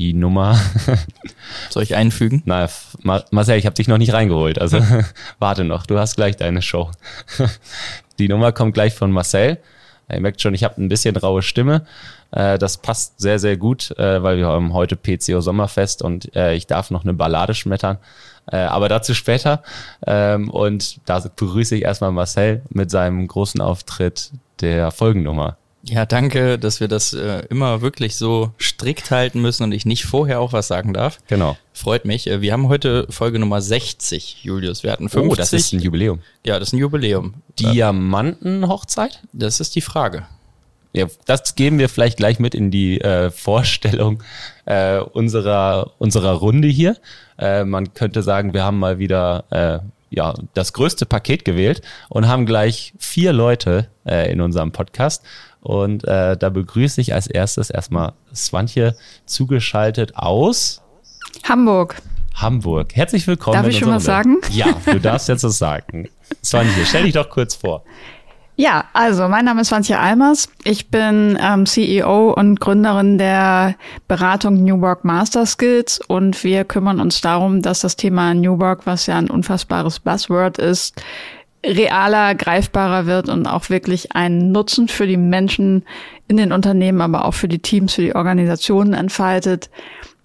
die Nummer. Soll ich einfügen? Na, Marcel, ich habe dich noch nicht reingeholt. Also warte noch, du hast gleich deine Show. die Nummer kommt gleich von Marcel. Ihr merkt schon, ich habe ein bisschen raue Stimme. Äh, das passt sehr, sehr gut, äh, weil wir haben heute PCO Sommerfest und äh, ich darf noch eine Ballade schmettern. Aber dazu später. Ähm, und da begrüße ich erstmal Marcel mit seinem großen Auftritt der Folgennummer. Ja, danke, dass wir das äh, immer wirklich so strikt halten müssen und ich nicht vorher auch was sagen darf. Genau. Freut mich. Äh, wir haben heute Folge Nummer 60, Julius. Wir hatten 50. Oh, das ist ein Jubiläum. Ja, das ist ein Jubiläum. Diamantenhochzeit? Das ist die Frage. Ja, das geben wir vielleicht gleich mit in die äh, Vorstellung äh, unserer, unserer Runde hier. Äh, man könnte sagen, wir haben mal wieder äh, ja, das größte Paket gewählt und haben gleich vier Leute äh, in unserem Podcast. Und äh, da begrüße ich als erstes erstmal Swantje zugeschaltet aus Hamburg. Hamburg. Herzlich willkommen. Darf ich schon was sagen? Ja, du darfst jetzt was sagen. Swantje, stell dich doch kurz vor. Ja, also mein Name ist Swantje Almers. Ich bin ähm, CEO und Gründerin der Beratung New Work Master Skills und wir kümmern uns darum, dass das Thema New Work, was ja ein unfassbares Buzzword ist, realer, greifbarer wird und auch wirklich einen Nutzen für die Menschen in den Unternehmen, aber auch für die Teams, für die Organisationen entfaltet.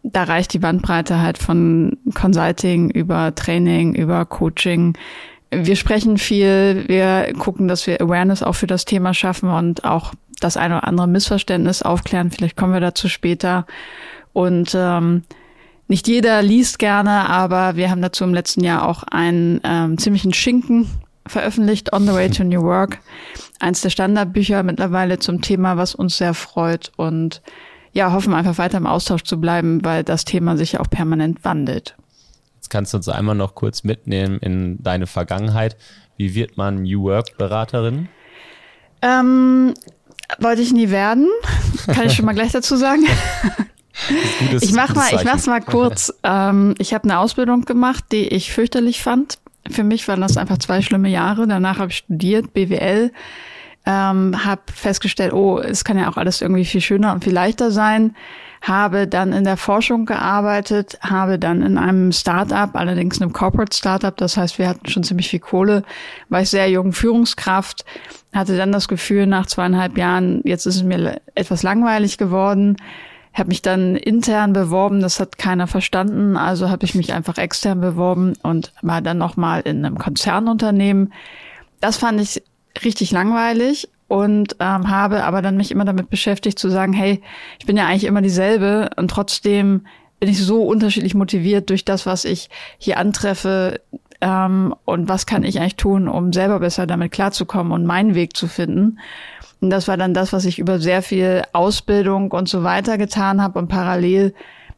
Da reicht die Bandbreite halt von Consulting über Training, über Coaching. Wir sprechen viel, wir gucken, dass wir Awareness auch für das Thema schaffen und auch das eine oder andere Missverständnis aufklären. Vielleicht kommen wir dazu später. Und ähm, nicht jeder liest gerne, aber wir haben dazu im letzten Jahr auch einen ähm, ziemlichen Schinken veröffentlicht, On the Way to New Work. Eins der Standardbücher mittlerweile zum Thema, was uns sehr freut und ja, hoffen einfach weiter im Austausch zu bleiben, weil das Thema sich ja auch permanent wandelt. Jetzt kannst du uns einmal noch kurz mitnehmen in deine Vergangenheit. Wie wird man New Work Beraterin? Ähm, wollte ich nie werden. Kann ich schon mal gleich dazu sagen. Gutes, ich mach mal, ich mach's mal kurz. Ähm, ich habe eine Ausbildung gemacht, die ich fürchterlich fand für mich waren das einfach zwei schlimme Jahre. Danach habe ich studiert, BWL, ähm, habe festgestellt, oh, es kann ja auch alles irgendwie viel schöner und viel leichter sein. Habe dann in der Forschung gearbeitet, habe dann in einem Startup, allerdings einem Corporate Startup, das heißt, wir hatten schon ziemlich viel Kohle, war ich sehr jung Führungskraft, hatte dann das Gefühl, nach zweieinhalb Jahren, jetzt ist es mir etwas langweilig geworden, habe mich dann intern beworben, das hat keiner verstanden, also habe ich mich einfach extern beworben und war dann nochmal in einem Konzernunternehmen. Das fand ich richtig langweilig und ähm, habe aber dann mich immer damit beschäftigt zu sagen, hey, ich bin ja eigentlich immer dieselbe und trotzdem bin ich so unterschiedlich motiviert durch das, was ich hier antreffe ähm, und was kann ich eigentlich tun, um selber besser damit klarzukommen und meinen Weg zu finden. Und das war dann das, was ich über sehr viel Ausbildung und so weiter getan habe. Und parallel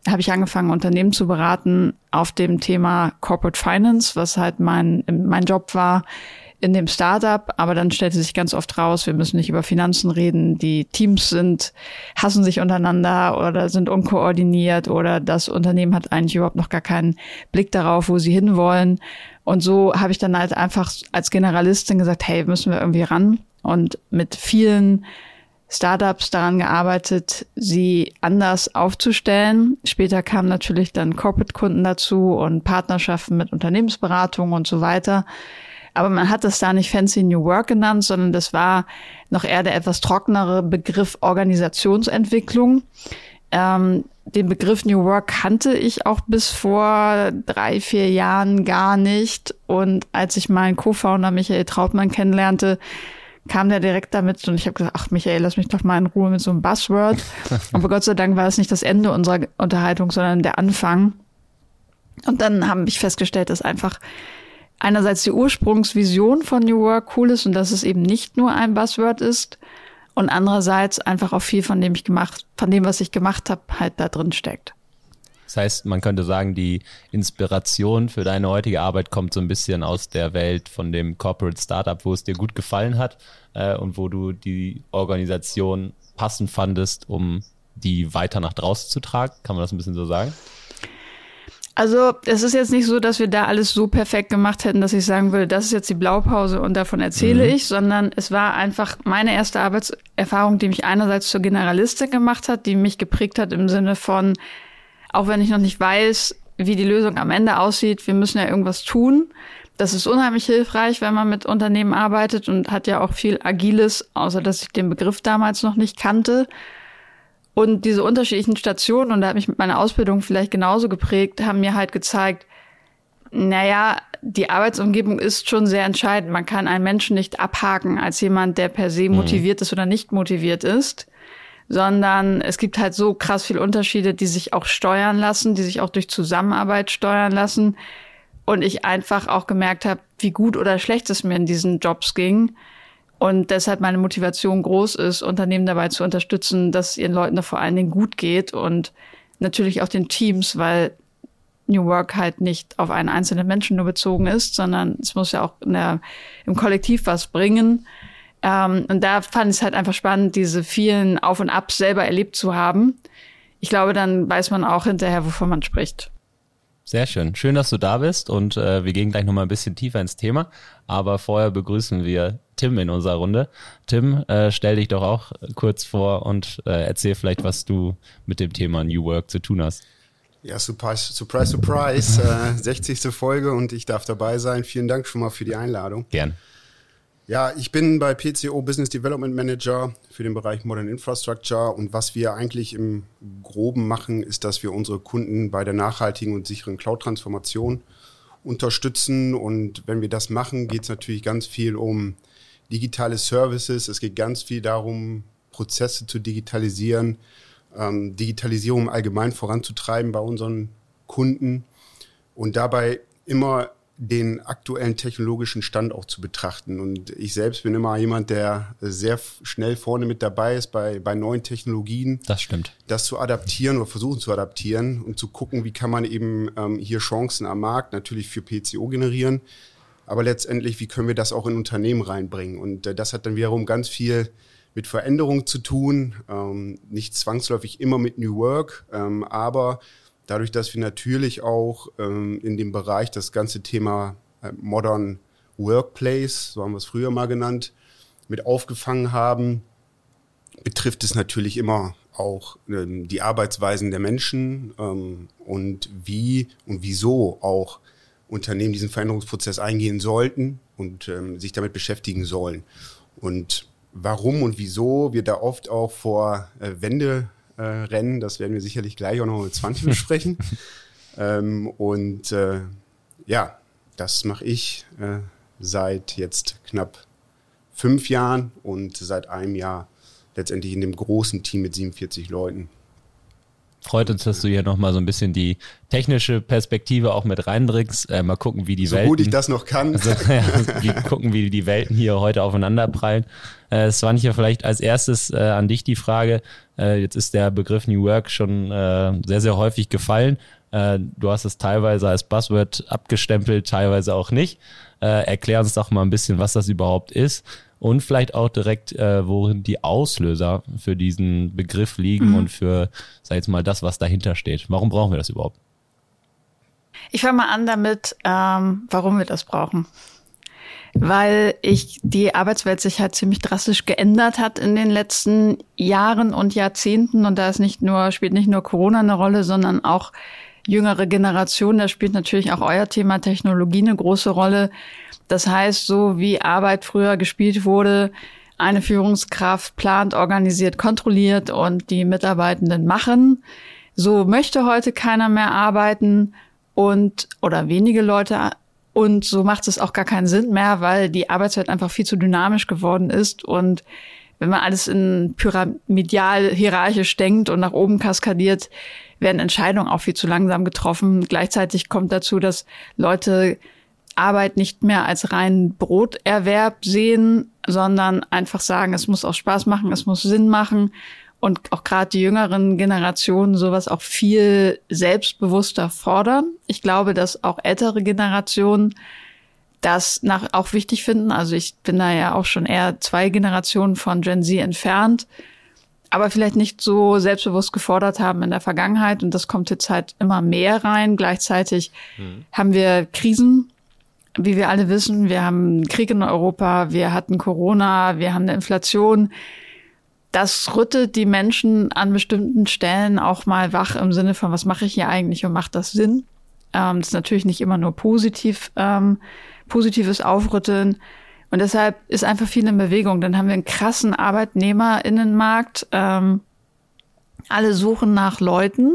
habe ich angefangen, Unternehmen zu beraten auf dem Thema Corporate Finance, was halt mein, mein Job war in dem Startup. Aber dann stellte sich ganz oft raus, wir müssen nicht über Finanzen reden. Die Teams sind, hassen sich untereinander oder sind unkoordiniert oder das Unternehmen hat eigentlich überhaupt noch gar keinen Blick darauf, wo sie hinwollen. Und so habe ich dann halt einfach als Generalistin gesagt, hey, müssen wir irgendwie ran und mit vielen Startups daran gearbeitet, sie anders aufzustellen. Später kamen natürlich dann Corporate-Kunden dazu und Partnerschaften mit Unternehmensberatungen und so weiter. Aber man hat das da nicht Fancy New Work genannt, sondern das war noch eher der etwas trockenere Begriff Organisationsentwicklung. Ähm, den Begriff New Work kannte ich auch bis vor drei, vier Jahren gar nicht. Und als ich meinen Co-Founder Michael Trautmann kennenlernte, kam der direkt damit und ich habe gesagt, ach Michael, lass mich doch mal in Ruhe mit so einem Buzzword. Aber Gott sei Dank war es nicht das Ende unserer Unterhaltung, sondern der Anfang. Und dann haben ich festgestellt, dass einfach einerseits die Ursprungsvision von New Work cool ist und dass es eben nicht nur ein Buzzword ist und andererseits einfach auch viel von dem ich gemacht, von dem, was ich gemacht habe, halt da drin steckt. Das heißt, man könnte sagen, die Inspiration für deine heutige Arbeit kommt so ein bisschen aus der Welt von dem Corporate Startup, wo es dir gut gefallen hat äh, und wo du die Organisation passend fandest, um die weiter nach draußen zu tragen. Kann man das ein bisschen so sagen? Also es ist jetzt nicht so, dass wir da alles so perfekt gemacht hätten, dass ich sagen würde, das ist jetzt die Blaupause und davon erzähle mhm. ich, sondern es war einfach meine erste Arbeitserfahrung, die mich einerseits zur Generalistin gemacht hat, die mich geprägt hat im Sinne von, auch wenn ich noch nicht weiß, wie die Lösung am Ende aussieht, wir müssen ja irgendwas tun. Das ist unheimlich hilfreich, wenn man mit Unternehmen arbeitet und hat ja auch viel Agiles, außer dass ich den Begriff damals noch nicht kannte. Und diese unterschiedlichen Stationen, und da hat mich mit meiner Ausbildung vielleicht genauso geprägt, haben mir halt gezeigt, naja, die Arbeitsumgebung ist schon sehr entscheidend. Man kann einen Menschen nicht abhaken als jemand, der per se mhm. motiviert ist oder nicht motiviert ist, sondern es gibt halt so krass viele Unterschiede, die sich auch steuern lassen, die sich auch durch Zusammenarbeit steuern lassen. Und ich einfach auch gemerkt habe, wie gut oder schlecht es mir in diesen Jobs ging und deshalb meine Motivation groß ist, Unternehmen dabei zu unterstützen, dass ihren Leuten da vor allen Dingen gut geht und natürlich auch den Teams, weil New Work halt nicht auf einen einzelnen Menschen nur bezogen ist, sondern es muss ja auch der, im Kollektiv was bringen. Ähm, und da fand ich es halt einfach spannend, diese vielen Auf und Abs selber erlebt zu haben. Ich glaube, dann weiß man auch hinterher, wovon man spricht. Sehr schön. Schön, dass du da bist und äh, wir gehen gleich nochmal ein bisschen tiefer ins Thema. Aber vorher begrüßen wir Tim in unserer Runde. Tim, äh, stell dich doch auch kurz vor und äh, erzähl vielleicht, was du mit dem Thema New Work zu tun hast. Ja, surprise, surprise, surprise. äh, 60. Folge und ich darf dabei sein. Vielen Dank schon mal für die Einladung. Gern. Ja, ich bin bei PCO Business Development Manager für den Bereich Modern Infrastructure und was wir eigentlich im Groben machen, ist, dass wir unsere Kunden bei der nachhaltigen und sicheren Cloud-Transformation unterstützen. Und wenn wir das machen, geht es natürlich ganz viel um digitale Services. Es geht ganz viel darum, Prozesse zu digitalisieren, ähm, Digitalisierung allgemein voranzutreiben bei unseren Kunden und dabei immer den aktuellen technologischen Stand auch zu betrachten. Und ich selbst bin immer jemand, der sehr schnell vorne mit dabei ist bei, bei neuen Technologien. Das stimmt. Das zu adaptieren oder versuchen zu adaptieren und zu gucken, wie kann man eben ähm, hier Chancen am Markt natürlich für PCO generieren. Aber letztendlich, wie können wir das auch in Unternehmen reinbringen? Und äh, das hat dann wiederum ganz viel mit Veränderung zu tun, ähm, nicht zwangsläufig immer mit New Work, ähm, aber dadurch, dass wir natürlich auch ähm, in dem Bereich das ganze Thema äh, Modern Workplace, so haben wir es früher mal genannt, mit aufgefangen haben, betrifft es natürlich immer auch ähm, die Arbeitsweisen der Menschen ähm, und wie und wieso auch Unternehmen diesen Veränderungsprozess eingehen sollten und ähm, sich damit beschäftigen sollen. Und warum und wieso wir da oft auch vor äh, Wände äh, Rennen. Das werden wir sicherlich gleich auch noch mit 20 besprechen. ähm, und äh, ja, das mache ich äh, seit jetzt knapp fünf Jahren und seit einem Jahr letztendlich in dem großen Team mit 47 Leuten. Freut uns, dass du hier nochmal so ein bisschen die technische Perspektive auch mit reinbringst. Äh, mal gucken, wie die so Welten. So gut ich das noch kann. Also, ja, wie, gucken, wie die Welten hier heute aufeinander prallen. Äh, Svanche, vielleicht als erstes äh, an dich die Frage. Äh, jetzt ist der Begriff New Work schon äh, sehr, sehr häufig gefallen. Äh, du hast es teilweise als Buzzword abgestempelt, teilweise auch nicht. Äh, erklär uns doch mal ein bisschen, was das überhaupt ist und vielleicht auch direkt, äh, worin die Auslöser für diesen Begriff liegen mhm. und für, sag jetzt mal, das, was dahinter steht. Warum brauchen wir das überhaupt? Ich fange mal an damit, ähm, warum wir das brauchen. Weil ich die Arbeitswelt sich halt ziemlich drastisch geändert hat in den letzten Jahren und Jahrzehnten. Und da ist nicht nur, spielt nicht nur Corona eine Rolle, sondern auch jüngere Generation. Da spielt natürlich auch euer Thema Technologie eine große Rolle das heißt, so wie Arbeit früher gespielt wurde, eine Führungskraft plant, organisiert, kontrolliert und die Mitarbeitenden machen. So möchte heute keiner mehr arbeiten und oder wenige Leute und so macht es auch gar keinen Sinn mehr, weil die Arbeitswelt einfach viel zu dynamisch geworden ist und wenn man alles in pyramidal hierarchisch denkt und nach oben kaskadiert, werden Entscheidungen auch viel zu langsam getroffen. Gleichzeitig kommt dazu, dass Leute Arbeit nicht mehr als rein Broterwerb sehen, sondern einfach sagen, es muss auch Spaß machen, es muss Sinn machen. und auch gerade die jüngeren Generationen sowas auch viel selbstbewusster fordern. Ich glaube, dass auch ältere Generationen das nach, auch wichtig finden. Also ich bin da ja auch schon eher zwei Generationen von Gen Z entfernt, aber vielleicht nicht so selbstbewusst gefordert haben in der Vergangenheit. Und das kommt jetzt halt immer mehr rein. Gleichzeitig mhm. haben wir Krisen, wie wir alle wissen. Wir haben Krieg in Europa, wir hatten Corona, wir haben eine Inflation das rüttelt die Menschen an bestimmten Stellen auch mal wach im Sinne von, was mache ich hier eigentlich und macht das Sinn? Ähm, das ist natürlich nicht immer nur positiv, ähm, positives Aufrütteln. Und deshalb ist einfach viel in Bewegung. Dann haben wir einen krassen Arbeitnehmerinnenmarkt. Ähm, alle suchen nach Leuten.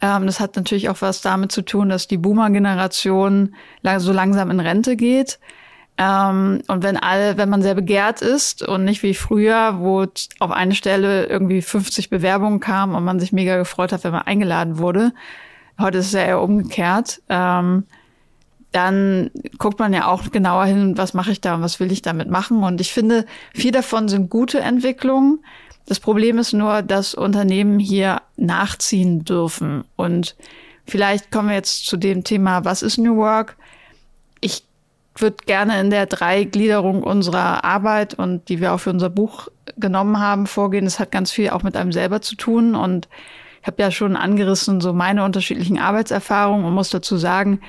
Ähm, das hat natürlich auch was damit zu tun, dass die Boomer-Generation so langsam in Rente geht. Ähm, und wenn alle, wenn man sehr begehrt ist und nicht wie früher, wo auf eine Stelle irgendwie 50 Bewerbungen kamen und man sich mega gefreut hat, wenn man eingeladen wurde. Heute ist es ja eher umgekehrt. Ähm, dann guckt man ja auch genauer hin, was mache ich da und was will ich damit machen. Und ich finde, viel davon sind gute Entwicklungen. Das Problem ist nur, dass Unternehmen hier nachziehen dürfen. Und vielleicht kommen wir jetzt zu dem Thema, was ist New Work? Ich würde gerne in der Dreigliederung unserer Arbeit und die wir auch für unser Buch genommen haben, vorgehen. Das hat ganz viel auch mit einem selber zu tun und ich habe ja schon angerissen so meine unterschiedlichen Arbeitserfahrungen und muss dazu sagen,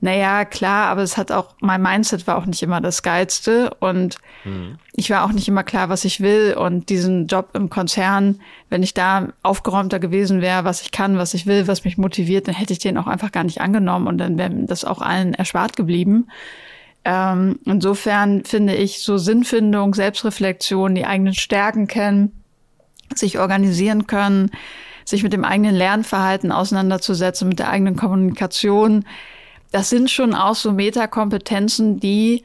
naja, klar, aber es hat auch, mein Mindset war auch nicht immer das Geilste und mhm. ich war auch nicht immer klar, was ich will und diesen Job im Konzern, wenn ich da aufgeräumter gewesen wäre, was ich kann, was ich will, was mich motiviert, dann hätte ich den auch einfach gar nicht angenommen und dann wäre das auch allen erspart geblieben. Ähm, insofern finde ich so Sinnfindung, Selbstreflexion, die eigenen Stärken kennen, sich organisieren können, sich mit dem eigenen Lernverhalten auseinanderzusetzen, mit der eigenen Kommunikation. Das sind schon auch so Metakompetenzen, die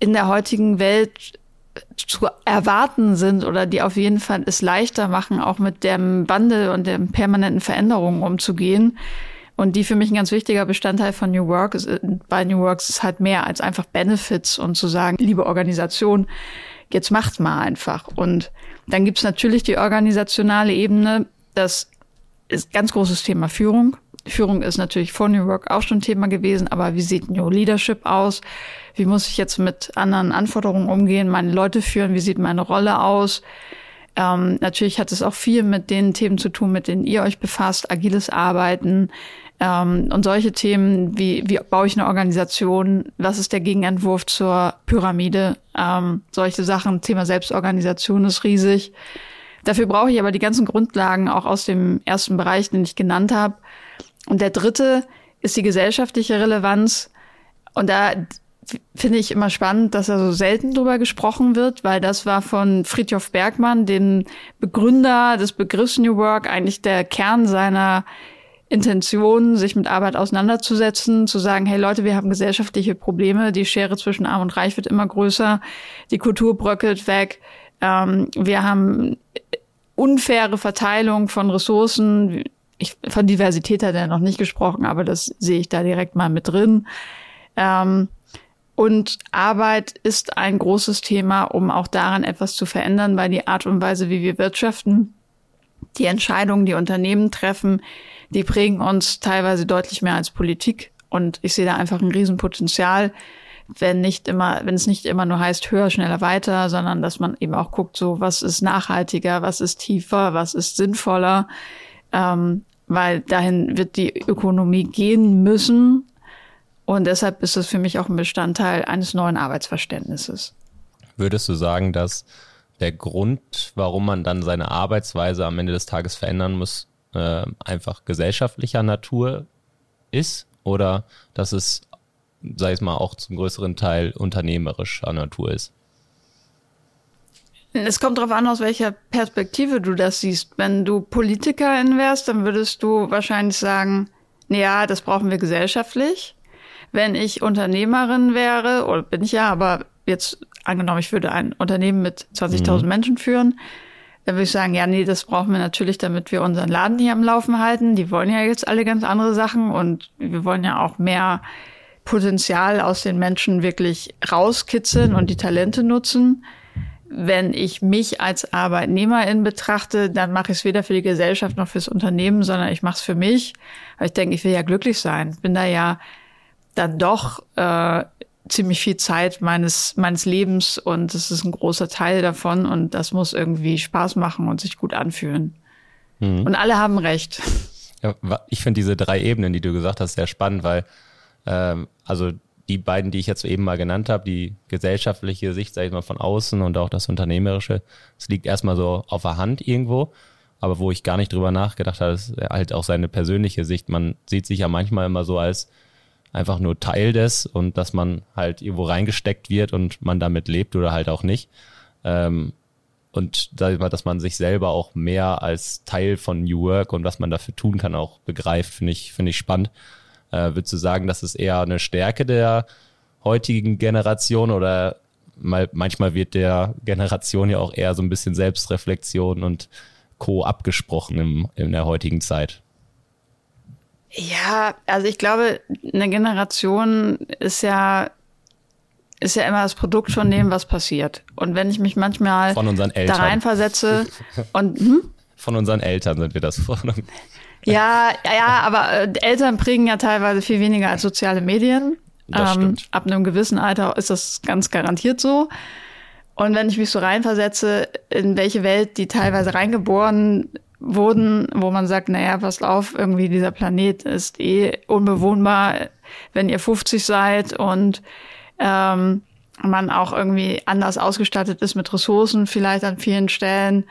in der heutigen Welt zu erwarten sind oder die auf jeden Fall es leichter machen, auch mit dem Wandel und der permanenten Veränderungen umzugehen. Und die für mich ein ganz wichtiger Bestandteil von New Work ist, äh, bei New Works ist halt mehr als einfach Benefits und zu sagen, liebe Organisation, jetzt macht mal einfach. Und dann gibt's natürlich die organisationale Ebene. Das ist ganz großes Thema Führung. Führung ist natürlich vor New Work auch schon Thema gewesen, aber wie sieht New Leadership aus? Wie muss ich jetzt mit anderen Anforderungen umgehen, meine Leute führen? Wie sieht meine Rolle aus? Ähm, natürlich hat es auch viel mit den Themen zu tun, mit denen ihr euch befasst, agiles Arbeiten, ähm, und solche Themen wie, wie baue ich eine Organisation, was ist der Gegenentwurf zur Pyramide, ähm, solche Sachen, Thema Selbstorganisation ist riesig. Dafür brauche ich aber die ganzen Grundlagen auch aus dem ersten Bereich, den ich genannt habe. Und der dritte ist die gesellschaftliche Relevanz. Und da finde ich immer spannend, dass da so selten drüber gesprochen wird, weil das war von Friedhof Bergmann, dem Begründer des Begriffs New Work, eigentlich der Kern seiner Intention, sich mit Arbeit auseinanderzusetzen, zu sagen, hey Leute, wir haben gesellschaftliche Probleme, die Schere zwischen Arm und Reich wird immer größer, die Kultur bröckelt weg, ähm, wir haben unfaire Verteilung von Ressourcen. Ich, von Diversität hat er noch nicht gesprochen, aber das sehe ich da direkt mal mit drin. Ähm, und Arbeit ist ein großes Thema, um auch daran etwas zu verändern, weil die Art und Weise, wie wir wirtschaften, die Entscheidungen, die Unternehmen treffen, die prägen uns teilweise deutlich mehr als Politik. Und ich sehe da einfach ein Riesenpotenzial, wenn nicht immer, wenn es nicht immer nur heißt, höher, schneller, weiter, sondern dass man eben auch guckt, so was ist nachhaltiger, was ist tiefer, was ist sinnvoller, ähm, weil dahin wird die Ökonomie gehen müssen. Und deshalb ist es für mich auch ein Bestandteil eines neuen Arbeitsverständnisses. Würdest du sagen, dass der Grund, warum man dann seine Arbeitsweise am Ende des Tages verändern muss, äh, einfach gesellschaftlicher Natur ist oder dass es, sei es mal, auch zum größeren Teil unternehmerischer Natur ist? Es kommt darauf an, aus welcher Perspektive du das siehst. Wenn du Politikerin wärst, dann würdest du wahrscheinlich sagen, ja, das brauchen wir gesellschaftlich. Wenn ich Unternehmerin wäre, oder bin ich ja, aber jetzt angenommen, ich würde ein Unternehmen mit 20.000 mhm. Menschen führen, dann würde ich sagen, ja, nee, das brauchen wir natürlich, damit wir unseren Laden hier am Laufen halten. Die wollen ja jetzt alle ganz andere Sachen und wir wollen ja auch mehr Potenzial aus den Menschen wirklich rauskitzeln und die Talente nutzen. Wenn ich mich als Arbeitnehmerin betrachte, dann mache ich es weder für die Gesellschaft noch fürs Unternehmen, sondern ich mache es für mich. Weil ich denke, ich will ja glücklich sein. Bin da ja dann doch äh, ziemlich viel Zeit meines meines Lebens und es ist ein großer Teil davon und das muss irgendwie Spaß machen und sich gut anfühlen. Mhm. Und alle haben recht. Ja, ich finde diese drei Ebenen, die du gesagt hast, sehr spannend, weil ähm, also die beiden, die ich jetzt eben mal genannt habe, die gesellschaftliche Sicht, sage ich mal, von außen und auch das Unternehmerische, es liegt erstmal so auf der Hand irgendwo. Aber wo ich gar nicht drüber nachgedacht habe, ist halt auch seine persönliche Sicht. Man sieht sich ja manchmal immer so als einfach nur Teil des und dass man halt irgendwo reingesteckt wird und man damit lebt oder halt auch nicht. Ähm, und sag ich mal, dass man sich selber auch mehr als Teil von New Work und was man dafür tun kann auch begreift, finde ich, finde ich spannend. Äh, würdest du sagen, das ist eher eine Stärke der heutigen Generation oder mal, manchmal wird der Generation ja auch eher so ein bisschen Selbstreflexion und Co. abgesprochen im, in der heutigen Zeit? Ja, also ich glaube, eine Generation ist ja ist ja immer das Produkt von dem, was passiert. Und wenn ich mich manchmal von unseren Eltern. da reinversetze und hm? von unseren Eltern sind wir das vor. Ja, ja, aber äh, Eltern prägen ja teilweise viel weniger als soziale Medien. Ähm, ab einem gewissen Alter ist das ganz garantiert so. Und wenn ich mich so reinversetze, in welche Welt die teilweise reingeboren wurden, wo man sagt, naja, pass auf, irgendwie dieser Planet ist eh unbewohnbar, wenn ihr 50 seid und ähm, man auch irgendwie anders ausgestattet ist mit Ressourcen vielleicht an vielen Stellen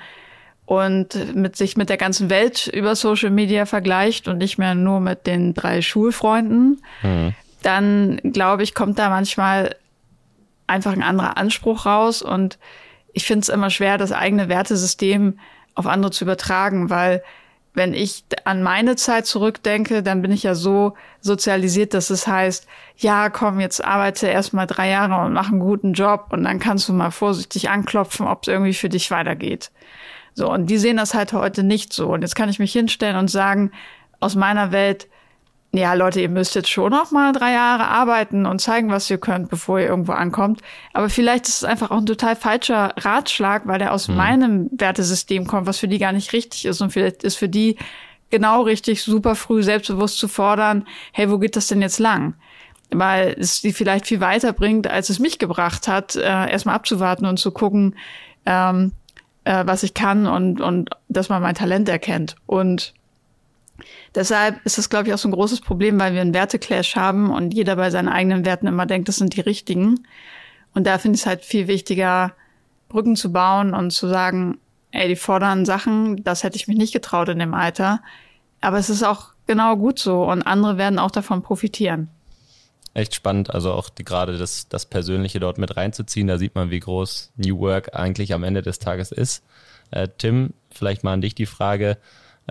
und mit sich mit der ganzen Welt über Social Media vergleicht und nicht mehr nur mit den drei Schulfreunden, mhm. dann glaube ich, kommt da manchmal einfach ein anderer Anspruch raus und ich finde es immer schwer, das eigene Wertesystem auf andere zu übertragen, weil wenn ich an meine Zeit zurückdenke, dann bin ich ja so sozialisiert, dass es heißt, ja, komm, jetzt arbeite erst mal drei Jahre und mach einen guten Job und dann kannst du mal vorsichtig anklopfen, ob es irgendwie für dich weitergeht. So, und die sehen das halt heute nicht so. Und jetzt kann ich mich hinstellen und sagen, aus meiner Welt, ja, Leute, ihr müsst jetzt schon noch mal drei Jahre arbeiten und zeigen, was ihr könnt, bevor ihr irgendwo ankommt. Aber vielleicht ist es einfach auch ein total falscher Ratschlag, weil der aus mhm. meinem Wertesystem kommt, was für die gar nicht richtig ist. Und vielleicht ist für die genau richtig, super früh selbstbewusst zu fordern, hey, wo geht das denn jetzt lang? Weil es die vielleicht viel weiter bringt, als es mich gebracht hat, äh, erstmal abzuwarten und zu gucken, ähm, äh, was ich kann und, und dass man mein Talent erkennt. Und Deshalb ist das, glaube ich, auch so ein großes Problem, weil wir einen Werteclash haben und jeder bei seinen eigenen Werten immer denkt, das sind die richtigen. Und da finde ich es halt viel wichtiger, Brücken zu bauen und zu sagen, ey, die fordern Sachen, das hätte ich mich nicht getraut in dem Alter. Aber es ist auch genau gut so und andere werden auch davon profitieren. Echt spannend, also auch die, gerade das, das Persönliche dort mit reinzuziehen, da sieht man, wie groß New Work eigentlich am Ende des Tages ist. Äh, Tim, vielleicht mal an dich die Frage.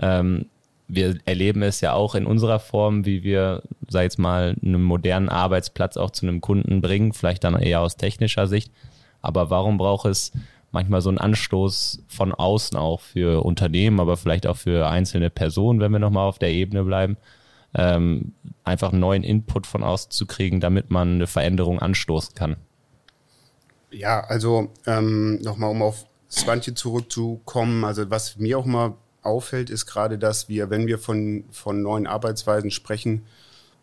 Ähm, wir erleben es ja auch in unserer Form, wie wir, sag jetzt mal, einen modernen Arbeitsplatz auch zu einem Kunden bringen, vielleicht dann eher aus technischer Sicht. Aber warum braucht es manchmal so einen Anstoß von außen auch für Unternehmen, aber vielleicht auch für einzelne Personen, wenn wir nochmal auf der Ebene bleiben, ähm, einfach einen neuen Input von außen zu kriegen, damit man eine Veränderung anstoßen kann? Ja, also ähm, nochmal, um auf Swantje zurückzukommen, also was mir auch mal auffällt, ist gerade, dass wir, wenn wir von, von neuen Arbeitsweisen sprechen,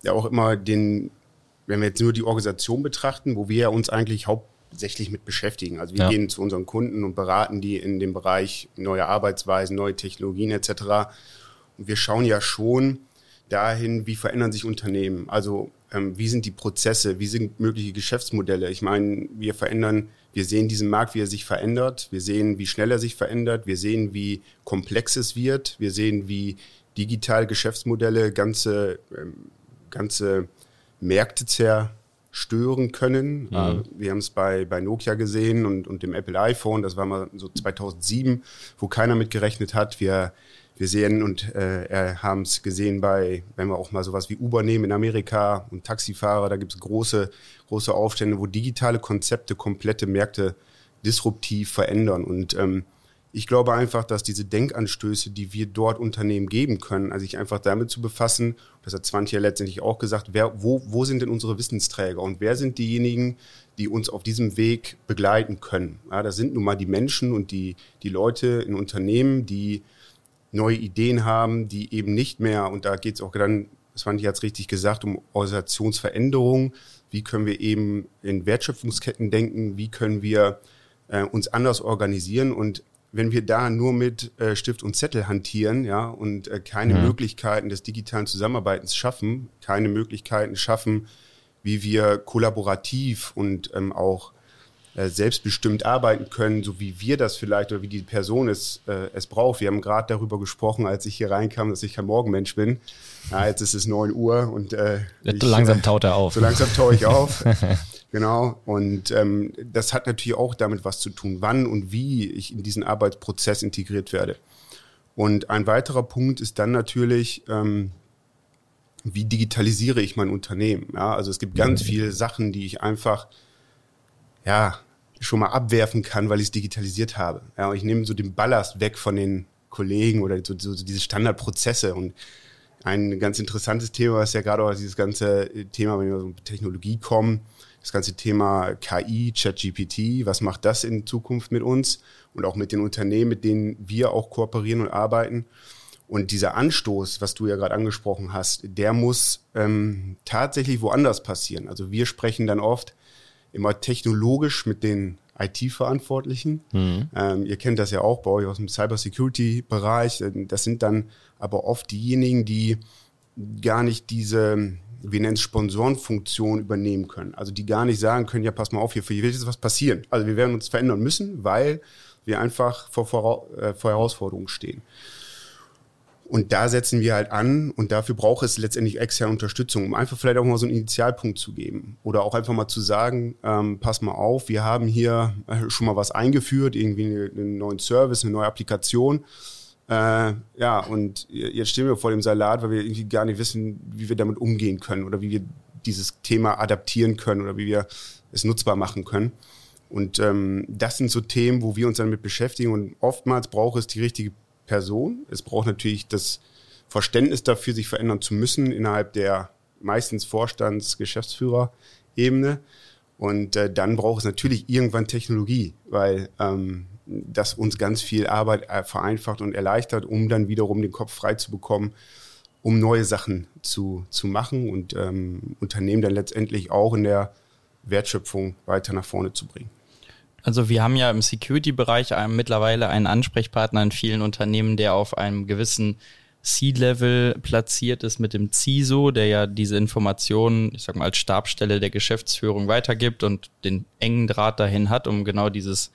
ja auch immer den, wenn wir jetzt nur die Organisation betrachten, wo wir uns eigentlich hauptsächlich mit beschäftigen. Also wir ja. gehen zu unseren Kunden und beraten die in dem Bereich neue Arbeitsweisen, neue Technologien etc. Und wir schauen ja schon dahin, wie verändern sich Unternehmen. Also ähm, wie sind die Prozesse, wie sind mögliche Geschäftsmodelle. Ich meine, wir verändern wir sehen diesen Markt, wie er sich verändert. Wir sehen, wie schnell er sich verändert. Wir sehen, wie komplex es wird. Wir sehen, wie digital Geschäftsmodelle ganze, ähm, ganze Märkte zerstören können. Mhm. Äh, wir haben es bei, bei Nokia gesehen und, und dem Apple iPhone. Das war mal so 2007, wo keiner mit gerechnet hat. Wir wir sehen und äh, haben es gesehen bei, wenn wir auch mal sowas wie Uber nehmen in Amerika und Taxifahrer, da gibt es große, große Aufstände, wo digitale Konzepte komplette Märkte disruptiv verändern. Und ähm, ich glaube einfach, dass diese Denkanstöße, die wir dort Unternehmen geben können, also sich einfach damit zu befassen, das hat Swantje ja letztendlich auch gesagt, wer, wo, wo sind denn unsere Wissensträger und wer sind diejenigen, die uns auf diesem Weg begleiten können. Ja, das sind nun mal die Menschen und die, die Leute in Unternehmen, die neue Ideen haben, die eben nicht mehr, und da geht es auch dann, das fand ich jetzt richtig gesagt, um Organisationsveränderung. Wie können wir eben in Wertschöpfungsketten denken? Wie können wir äh, uns anders organisieren? Und wenn wir da nur mit äh, Stift und Zettel hantieren, ja, und äh, keine mhm. Möglichkeiten des digitalen Zusammenarbeitens schaffen, keine Möglichkeiten schaffen, wie wir kollaborativ und ähm, auch selbstbestimmt arbeiten können, so wie wir das vielleicht oder wie die Person es, äh, es braucht. Wir haben gerade darüber gesprochen, als ich hier reinkam, dass ich kein Morgenmensch bin. Ja, jetzt ist es neun Uhr und äh, ich, langsam taut er auf. So langsam taue ich auf. Genau. Und ähm, das hat natürlich auch damit was zu tun, wann und wie ich in diesen Arbeitsprozess integriert werde. Und ein weiterer Punkt ist dann natürlich, ähm, wie digitalisiere ich mein Unternehmen? Ja, also es gibt ganz viele Sachen, die ich einfach, ja, schon mal abwerfen kann, weil ich es digitalisiert habe. Ja, und ich nehme so den Ballast weg von den Kollegen oder so, so, so diese Standardprozesse und ein ganz interessantes Thema ist ja gerade auch dieses ganze Thema, wenn wir so Technologie kommen, das ganze Thema KI, ChatGPT, was macht das in Zukunft mit uns und auch mit den Unternehmen, mit denen wir auch kooperieren und arbeiten. Und dieser Anstoß, was du ja gerade angesprochen hast, der muss ähm, tatsächlich woanders passieren. Also wir sprechen dann oft immer technologisch mit den IT-Verantwortlichen. Mhm. Ähm, ihr kennt das ja auch bei euch aus dem Cybersecurity-Bereich. Das sind dann aber oft diejenigen, die gar nicht diese wir nennen es Sponsorenfunktion übernehmen können. Also die gar nicht sagen können, ja, pass mal auf, hier wird jetzt was passieren. Also wir werden uns verändern müssen, weil wir einfach vor, vor, äh, vor Herausforderungen stehen. Und da setzen wir halt an und dafür braucht es letztendlich externe Unterstützung, um einfach vielleicht auch mal so einen Initialpunkt zu geben. Oder auch einfach mal zu sagen, ähm, pass mal auf, wir haben hier äh, schon mal was eingeführt, irgendwie einen neuen Service, eine neue Applikation äh, ja, und jetzt stehen wir vor dem Salat, weil wir irgendwie gar nicht wissen, wie wir damit umgehen können oder wie wir dieses Thema adaptieren können oder wie wir es nutzbar machen können. Und ähm, das sind so Themen, wo wir uns damit beschäftigen. Und oftmals braucht es die richtige Person. Es braucht natürlich das Verständnis dafür, sich verändern zu müssen innerhalb der meistens Vorstands-, Geschäftsführer-Ebene. Und äh, dann braucht es natürlich irgendwann Technologie, weil ähm, das uns ganz viel Arbeit äh, vereinfacht und erleichtert, um dann wiederum den Kopf frei zu bekommen, um neue Sachen zu, zu machen und ähm, Unternehmen dann letztendlich auch in der Wertschöpfung weiter nach vorne zu bringen. Also wir haben ja im Security-Bereich mittlerweile einen Ansprechpartner in vielen Unternehmen, der auf einem gewissen C-Level platziert ist mit dem CISO, der ja diese Informationen, ich sag mal, als Stabstelle der Geschäftsführung weitergibt und den engen Draht dahin hat, um genau dieses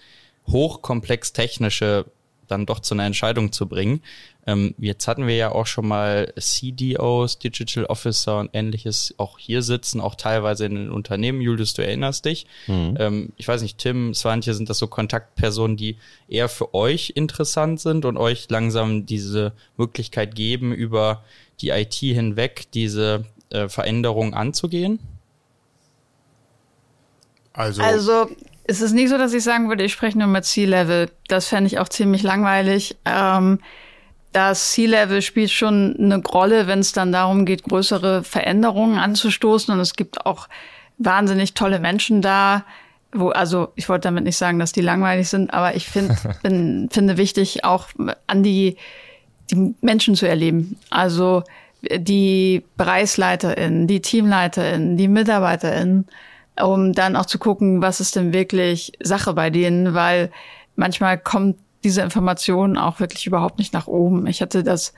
hochkomplex technische dann doch zu einer Entscheidung zu bringen. Ähm, jetzt hatten wir ja auch schon mal CDOs, Digital Officer und ähnliches auch hier sitzen, auch teilweise in den Unternehmen. Julius, du erinnerst dich. Mhm. Ähm, ich weiß nicht, Tim, Swantje, sind das so Kontaktpersonen, die eher für euch interessant sind und euch langsam diese Möglichkeit geben, über die IT hinweg diese äh, Veränderung anzugehen? Also, also es ist nicht so, dass ich sagen würde, ich spreche nur mit C-Level. Das fände ich auch ziemlich langweilig. Ähm, das C-Level spielt schon eine Rolle, wenn es dann darum geht, größere Veränderungen anzustoßen. Und es gibt auch wahnsinnig tolle Menschen da, wo, also ich wollte damit nicht sagen, dass die langweilig sind, aber ich finde finde wichtig, auch an die, die Menschen zu erleben. Also die BereichsleiterInnen, die TeamleiterInnen, die MitarbeiterInnen um dann auch zu gucken, was ist denn wirklich Sache bei denen, weil manchmal kommt diese Information auch wirklich überhaupt nicht nach oben. Ich hatte das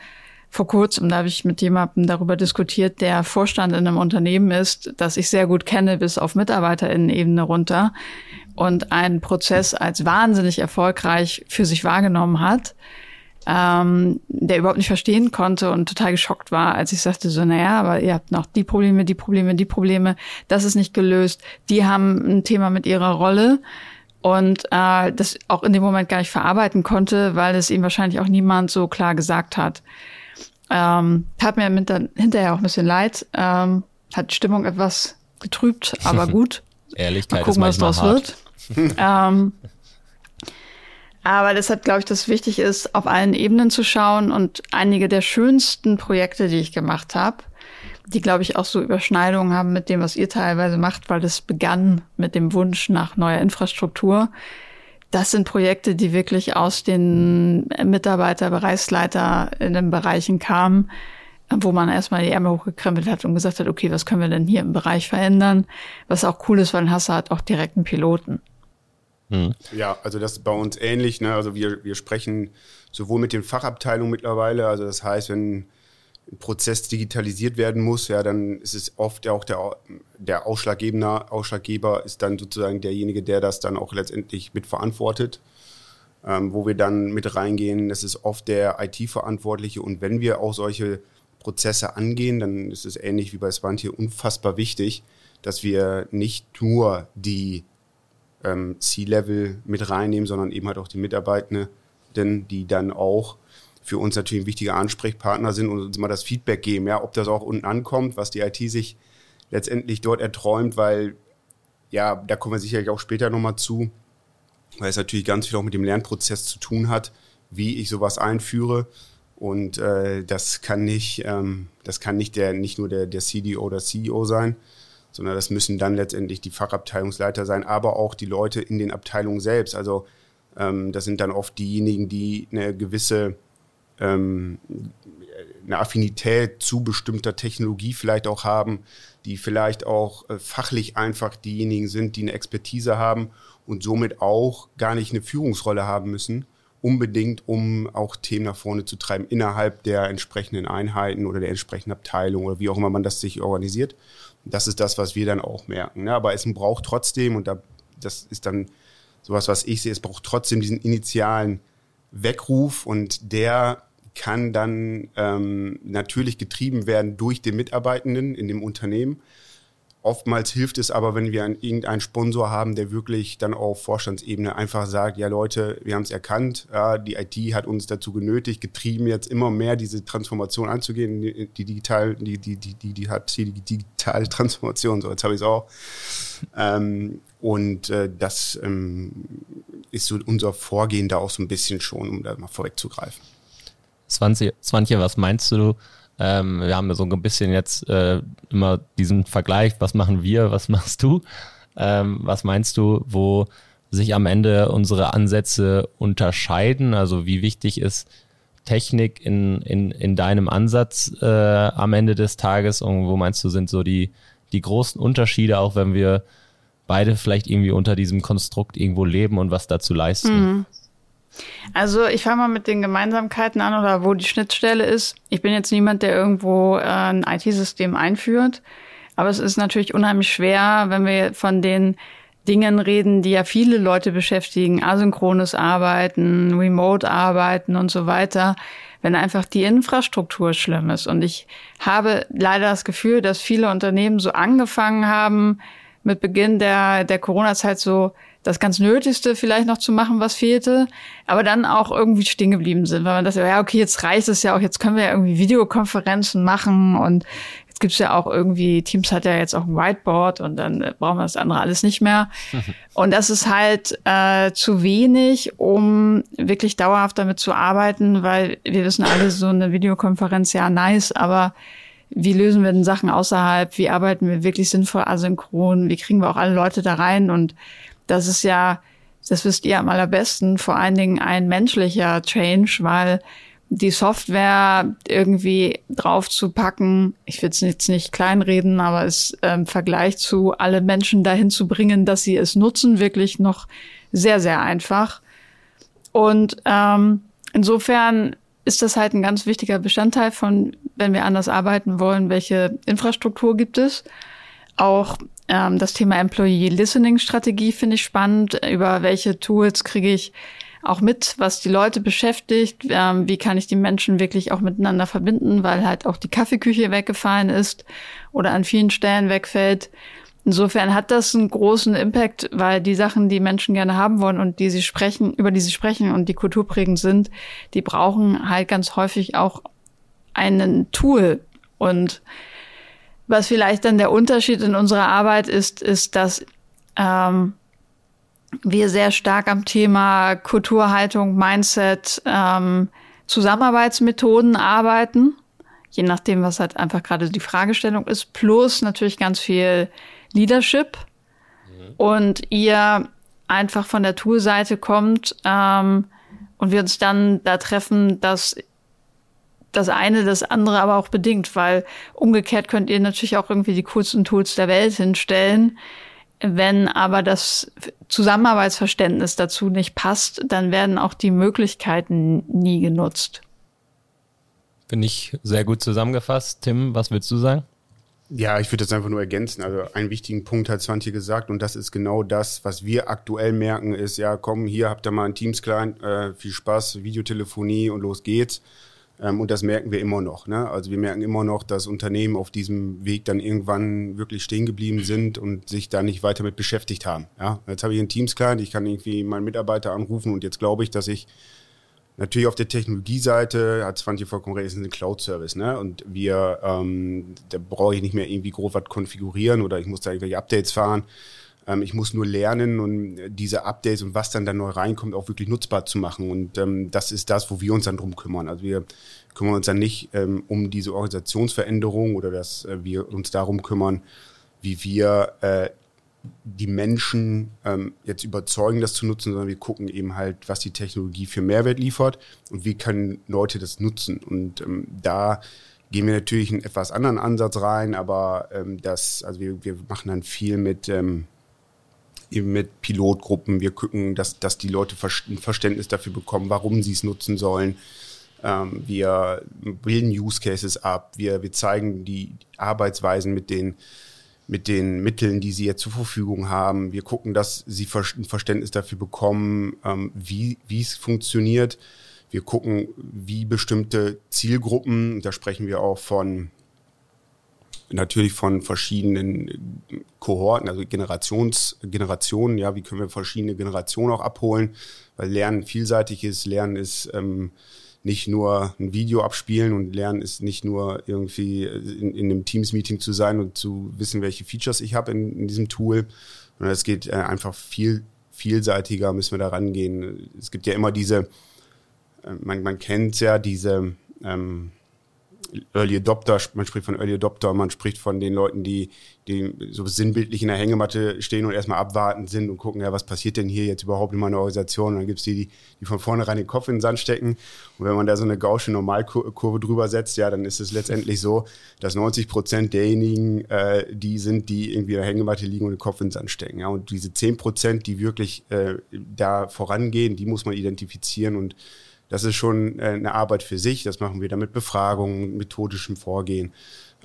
vor kurzem, da habe ich mit jemandem darüber diskutiert, der Vorstand in einem Unternehmen ist, das ich sehr gut kenne, bis auf MitarbeiterInnen-Ebene runter und einen Prozess als wahnsinnig erfolgreich für sich wahrgenommen hat ähm, der überhaupt nicht verstehen konnte und total geschockt war, als ich sagte so, naja, aber ihr habt noch die Probleme, die Probleme, die Probleme, das ist nicht gelöst. Die haben ein Thema mit ihrer Rolle und äh, das auch in dem Moment gar nicht verarbeiten konnte, weil es ihm wahrscheinlich auch niemand so klar gesagt hat. Ähm, hat mir hinterher auch ein bisschen leid, ähm, hat Stimmung etwas getrübt, aber gut. Ehrlichkeit Mal gucken, ist manchmal was draus hart. wird. ähm, Aber deshalb glaube ich, dass wichtig ist, auf allen Ebenen zu schauen. Und einige der schönsten Projekte, die ich gemacht habe, die, glaube ich, auch so Überschneidungen haben mit dem, was ihr teilweise macht, weil es begann mit dem Wunsch nach neuer Infrastruktur. Das sind Projekte, die wirklich aus den Mitarbeiter, Bereichsleiter in den Bereichen kamen, wo man erstmal die Ärmel hochgekrempelt hat und gesagt hat, okay, was können wir denn hier im Bereich verändern? Was auch cool ist, weil dann hast du halt auch direkt einen Piloten. Mhm. Ja, also das ist bei uns ähnlich. Ne? Also wir, wir sprechen sowohl mit den Fachabteilungen mittlerweile, also das heißt, wenn ein Prozess digitalisiert werden muss, ja, dann ist es oft auch der, der Ausschlaggeber, Ausschlaggeber ist dann sozusagen derjenige, der das dann auch letztendlich mitverantwortet. Ähm, wo wir dann mit reingehen, das ist oft der IT-Verantwortliche. Und wenn wir auch solche Prozesse angehen, dann ist es ähnlich wie bei Svante unfassbar wichtig, dass wir nicht nur die ähm, C-Level mit reinnehmen, sondern eben halt auch die Mitarbeitenden, die dann auch für uns natürlich ein wichtiger Ansprechpartner sind und uns mal das Feedback geben, ja, ob das auch unten ankommt, was die IT sich letztendlich dort erträumt, weil ja, da kommen wir sicherlich auch später nochmal zu, weil es natürlich ganz viel auch mit dem Lernprozess zu tun hat, wie ich sowas einführe. Und äh, das kann nicht, ähm, das kann nicht der, nicht nur der, der CDO oder CEO sein, sondern das müssen dann letztendlich die Fachabteilungsleiter sein, aber auch die Leute in den Abteilungen selbst. Also ähm, das sind dann oft diejenigen, die eine gewisse ähm, eine Affinität zu bestimmter Technologie vielleicht auch haben, die vielleicht auch äh, fachlich einfach diejenigen sind, die eine Expertise haben und somit auch gar nicht eine Führungsrolle haben müssen, unbedingt, um auch Themen nach vorne zu treiben innerhalb der entsprechenden Einheiten oder der entsprechenden Abteilung oder wie auch immer man das sich organisiert. Das ist das, was wir dann auch merken. Ne? Aber es braucht trotzdem, und da, das ist dann sowas, was ich sehe, es braucht trotzdem diesen initialen Weckruf und der kann dann ähm, natürlich getrieben werden durch den Mitarbeitenden in dem Unternehmen. Oftmals hilft es aber, wenn wir einen, irgendeinen Sponsor haben, der wirklich dann auf Vorstandsebene einfach sagt, ja Leute, wir haben es erkannt, ja, die IT hat uns dazu genötigt, getrieben jetzt immer mehr diese Transformation anzugehen, die, die die, die, die, die, die hat die digitale Transformation, so jetzt habe ich es auch. Ähm, und äh, das ähm, ist so unser Vorgehen da auch so ein bisschen schon, um da mal vorwegzugreifen. Swantje, was meinst du, ähm, wir haben so ein bisschen jetzt äh, immer diesen Vergleich, was machen wir, was machst du? Ähm, was meinst du, wo sich am Ende unsere Ansätze unterscheiden? Also wie wichtig ist Technik in, in, in deinem Ansatz äh, am Ende des Tages? Und wo meinst du, sind so die, die großen Unterschiede, auch wenn wir beide vielleicht irgendwie unter diesem Konstrukt irgendwo leben und was dazu leisten? Mhm. Also ich fange mal mit den Gemeinsamkeiten an oder wo die Schnittstelle ist. Ich bin jetzt niemand, der irgendwo äh, ein IT-System einführt, aber es ist natürlich unheimlich schwer, wenn wir von den Dingen reden, die ja viele Leute beschäftigen, asynchrones Arbeiten, Remote-Arbeiten und so weiter, wenn einfach die Infrastruktur schlimm ist. Und ich habe leider das Gefühl, dass viele Unternehmen so angefangen haben, mit Beginn der, der Corona-Zeit so das ganz Nötigste vielleicht noch zu machen, was fehlte, aber dann auch irgendwie stehen geblieben sind, weil man das ja, okay, jetzt reicht es ja auch, jetzt können wir ja irgendwie Videokonferenzen machen und jetzt gibt's ja auch irgendwie, Teams hat ja jetzt auch ein Whiteboard und dann äh, brauchen wir das andere alles nicht mehr. Und das ist halt äh, zu wenig, um wirklich dauerhaft damit zu arbeiten, weil wir wissen alle, so eine Videokonferenz, ja, nice, aber wie lösen wir denn Sachen außerhalb? Wie arbeiten wir wirklich sinnvoll asynchron? Wie kriegen wir auch alle Leute da rein? Und das ist ja, das wisst ihr am allerbesten, vor allen Dingen ein menschlicher Change, weil die Software irgendwie drauf zu packen, ich will es jetzt nicht kleinreden, aber es im ähm, Vergleich zu alle Menschen dahin zu bringen, dass sie es nutzen, wirklich noch sehr, sehr einfach. Und ähm, insofern ist das halt ein ganz wichtiger Bestandteil von, wenn wir anders arbeiten wollen, welche Infrastruktur gibt es. Auch ähm, das Thema Employee Listening Strategie finde ich spannend. Über welche Tools kriege ich auch mit, was die Leute beschäftigt? Ähm, wie kann ich die Menschen wirklich auch miteinander verbinden, weil halt auch die Kaffeeküche weggefallen ist oder an vielen Stellen wegfällt. Insofern hat das einen großen Impact, weil die Sachen, die Menschen gerne haben wollen und die sie sprechen, über die sie sprechen und die kulturprägend sind, die brauchen halt ganz häufig auch einen Tool. Und was vielleicht dann der Unterschied in unserer Arbeit ist, ist, dass ähm, wir sehr stark am Thema Kulturhaltung, Mindset, ähm, Zusammenarbeitsmethoden arbeiten, je nachdem, was halt einfach gerade die Fragestellung ist, plus natürlich ganz viel Leadership. Mhm. Und ihr einfach von der Toolseite kommt ähm, und wir uns dann da treffen, dass das eine das andere aber auch bedingt, weil umgekehrt könnt ihr natürlich auch irgendwie die coolsten Tools der Welt hinstellen. Wenn aber das Zusammenarbeitsverständnis dazu nicht passt, dann werden auch die Möglichkeiten nie genutzt. Finde ich sehr gut zusammengefasst. Tim, was willst du sagen? Ja, ich würde das einfach nur ergänzen. Also einen wichtigen Punkt hat Swantje gesagt und das ist genau das, was wir aktuell merken, ist, ja komm, hier habt ihr mal ein Teams-Client, äh, viel Spaß, Videotelefonie und los geht's. Ähm, und das merken wir immer noch. Ne? Also wir merken immer noch, dass Unternehmen auf diesem Weg dann irgendwann wirklich stehen geblieben sind und sich da nicht weiter mit beschäftigt haben. Ja? Jetzt habe ich einen Teams-Client, ich kann irgendwie meinen Mitarbeiter anrufen und jetzt glaube ich, dass ich Natürlich auf der Technologieseite hat Svante vollkommen recht, ist ein Cloud-Service, ne? Und wir, ähm, da brauche ich nicht mehr irgendwie groß was konfigurieren oder ich muss da irgendwelche Updates fahren. Ähm, ich muss nur lernen und diese Updates und was dann da neu reinkommt, auch wirklich nutzbar zu machen. Und ähm, das ist das, wo wir uns dann drum kümmern. Also wir kümmern uns dann nicht ähm, um diese Organisationsveränderung oder dass äh, wir uns darum kümmern, wie wir äh, die Menschen ähm, jetzt überzeugen, das zu nutzen, sondern wir gucken eben halt, was die Technologie für Mehrwert liefert und wie können Leute das nutzen. Und ähm, da gehen wir natürlich einen etwas anderen Ansatz rein, aber ähm, das, also wir, wir machen dann viel mit ähm, eben mit Pilotgruppen. Wir gucken, dass, dass die Leute ein Verständnis dafür bekommen, warum sie es nutzen sollen. Ähm, wir bilden Use Cases ab. Wir, wir zeigen die Arbeitsweisen mit den mit den Mitteln, die sie jetzt zur Verfügung haben. Wir gucken, dass sie ein Verständnis dafür bekommen, ähm, wie, wie es funktioniert. Wir gucken, wie bestimmte Zielgruppen, da sprechen wir auch von natürlich von verschiedenen Kohorten, also Generations, Generationen, ja, wie können wir verschiedene Generationen auch abholen, weil Lernen vielseitig ist, Lernen ist ähm, nicht nur ein Video abspielen und lernen ist nicht nur irgendwie in, in einem Teams-Meeting zu sein und zu wissen, welche Features ich habe in, in, diesem Tool, sondern es geht äh, einfach viel vielseitiger, müssen wir da rangehen. Es gibt ja immer diese, äh, man, man kennt ja diese ähm, Early Adopter, man spricht von Early Adopter, man spricht von den Leuten, die, die so sinnbildlich in der Hängematte stehen und erstmal abwarten sind und gucken, ja, was passiert denn hier jetzt überhaupt in meiner Organisation? Und dann gibt's die, die, die von vornherein den Kopf in den Sand stecken. Und wenn man da so eine gausche Normalkurve drüber setzt, ja, dann ist es letztendlich so, dass 90 Prozent derjenigen, äh, die sind, die irgendwie in der Hängematte liegen und den Kopf in den Sand stecken. Ja, und diese 10 Prozent, die wirklich äh, da vorangehen, die muss man identifizieren und das ist schon äh, eine Arbeit für sich. Das machen wir dann mit Befragungen, methodischem Vorgehen.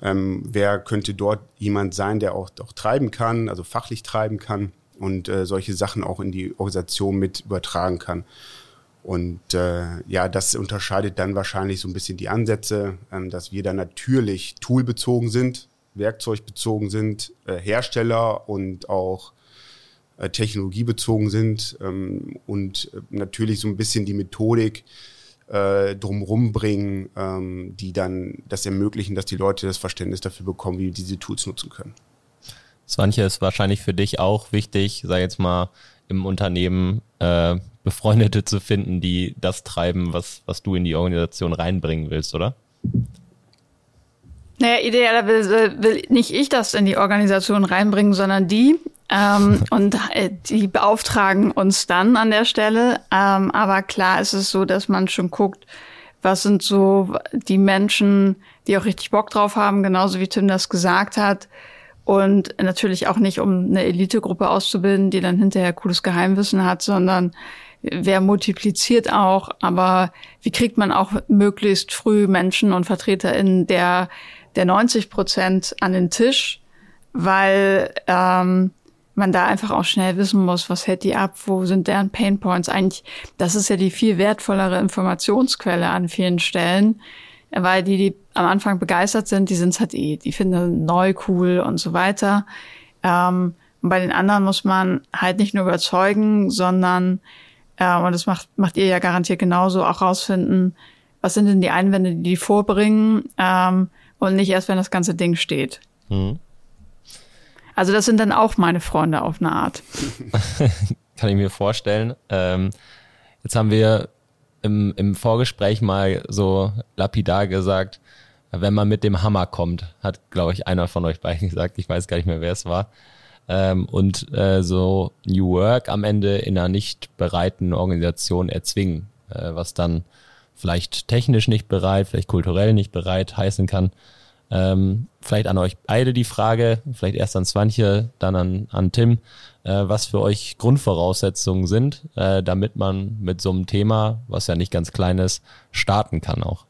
Ähm, wer könnte dort jemand sein, der auch, auch treiben kann, also fachlich treiben kann und äh, solche Sachen auch in die Organisation mit übertragen kann. Und äh, ja, das unterscheidet dann wahrscheinlich so ein bisschen die Ansätze, ähm, dass wir dann natürlich toolbezogen sind, werkzeugbezogen sind, äh, Hersteller und auch äh, technologiebezogen sind ähm, und äh, natürlich so ein bisschen die Methodik äh, drumherum bringen, ähm, die dann das ermöglichen, dass die Leute das Verständnis dafür bekommen, wie diese Tools nutzen können. Swantje ist wahrscheinlich für dich auch wichtig, sag jetzt mal, im Unternehmen äh, Befreundete zu finden, die das treiben, was, was du in die Organisation reinbringen willst, oder? Naja, idealerweise will nicht ich das in die Organisation reinbringen, sondern die. Ähm, und äh, die beauftragen uns dann an der Stelle. Ähm, aber klar ist es so, dass man schon guckt, was sind so die Menschen, die auch richtig Bock drauf haben, genauso wie Tim das gesagt hat. Und natürlich auch nicht, um eine Elitegruppe auszubilden, die dann hinterher cooles Geheimwissen hat, sondern wer multipliziert auch, aber wie kriegt man auch möglichst früh Menschen und VertreterInnen der, der 90 Prozent an den Tisch, weil ähm, man da einfach auch schnell wissen muss, was hält die ab, wo sind deren Painpoints. Eigentlich, das ist ja die viel wertvollere Informationsquelle an vielen Stellen, weil die, die am Anfang begeistert sind, die sind es halt eh, die finden neu cool und so weiter. Ähm, und bei den anderen muss man halt nicht nur überzeugen, sondern, äh, und das macht, macht ihr ja garantiert genauso, auch rausfinden, was sind denn die Einwände, die die vorbringen, ähm, und nicht erst, wenn das ganze Ding steht. Mhm. Also das sind dann auch meine Freunde auf eine Art. kann ich mir vorstellen. Ähm, jetzt haben wir im, im Vorgespräch mal so lapidar gesagt, wenn man mit dem Hammer kommt, hat, glaube ich, einer von euch beiden gesagt, ich weiß gar nicht mehr, wer es war. Ähm, und äh, so New Work am Ende in einer nicht bereiten Organisation erzwingen, äh, was dann vielleicht technisch nicht bereit, vielleicht kulturell nicht bereit heißen kann. Ähm, vielleicht an euch beide die Frage, vielleicht erst an Swantje, dann an, an Tim, äh, was für euch Grundvoraussetzungen sind, äh, damit man mit so einem Thema, was ja nicht ganz klein ist, starten kann auch.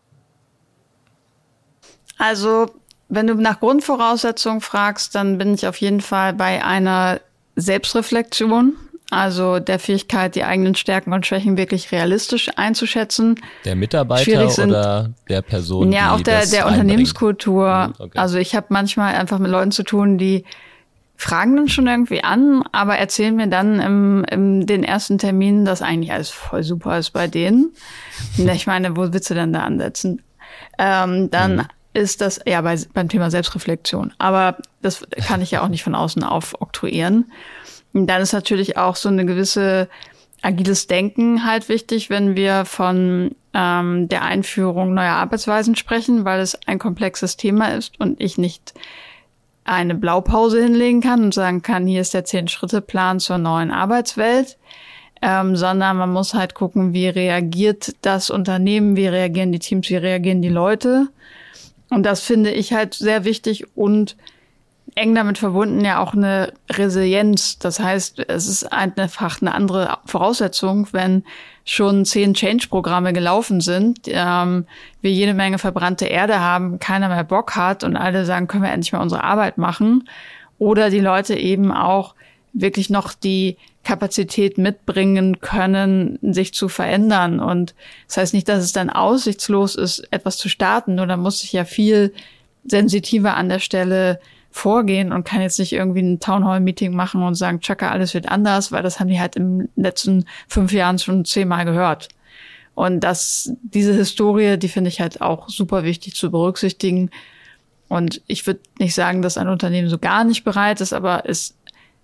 Also, wenn du nach Grundvoraussetzungen fragst, dann bin ich auf jeden Fall bei einer Selbstreflexion, also der Fähigkeit, die eigenen Stärken und Schwächen wirklich realistisch einzuschätzen. Der Mitarbeiter sind, oder der Person? Ja, auch der, der Unternehmenskultur. Hm, okay. Also ich habe manchmal einfach mit Leuten zu tun, die fragen dann schon irgendwie an, aber erzählen mir dann im, im den ersten Termin, dass eigentlich alles voll super ist bei denen. Ich meine, wo willst du denn da ansetzen? Ähm, dann mhm. ist das ja bei, beim Thema Selbstreflexion. Aber das kann ich ja auch nicht von außen aufoktroyieren. Und dann ist natürlich auch so eine gewisse agiles Denken halt wichtig, wenn wir von ähm, der Einführung neuer Arbeitsweisen sprechen, weil es ein komplexes Thema ist und ich nicht eine Blaupause hinlegen kann und sagen kann, hier ist der Zehn-Schritte-Plan zur neuen Arbeitswelt, ähm, sondern man muss halt gucken, wie reagiert das Unternehmen, wie reagieren die Teams, wie reagieren die Leute. Und das finde ich halt sehr wichtig und eng damit verbunden ja auch eine Resilienz. Das heißt, es ist einfach eine andere Voraussetzung, wenn schon zehn Change-Programme gelaufen sind, ähm, wir jede Menge verbrannte Erde haben, keiner mehr Bock hat und alle sagen, können wir endlich mal unsere Arbeit machen. Oder die Leute eben auch wirklich noch die Kapazität mitbringen können, sich zu verändern. Und das heißt nicht, dass es dann aussichtslos ist, etwas zu starten, nur da muss sich ja viel sensitiver an der Stelle vorgehen und kann jetzt nicht irgendwie ein Townhall-Meeting machen und sagen, tschakka, alles wird anders, weil das haben die halt in den letzten fünf Jahren schon zehnmal gehört. Und das, diese Historie, die finde ich halt auch super wichtig zu berücksichtigen. Und ich würde nicht sagen, dass ein Unternehmen so gar nicht bereit ist, aber es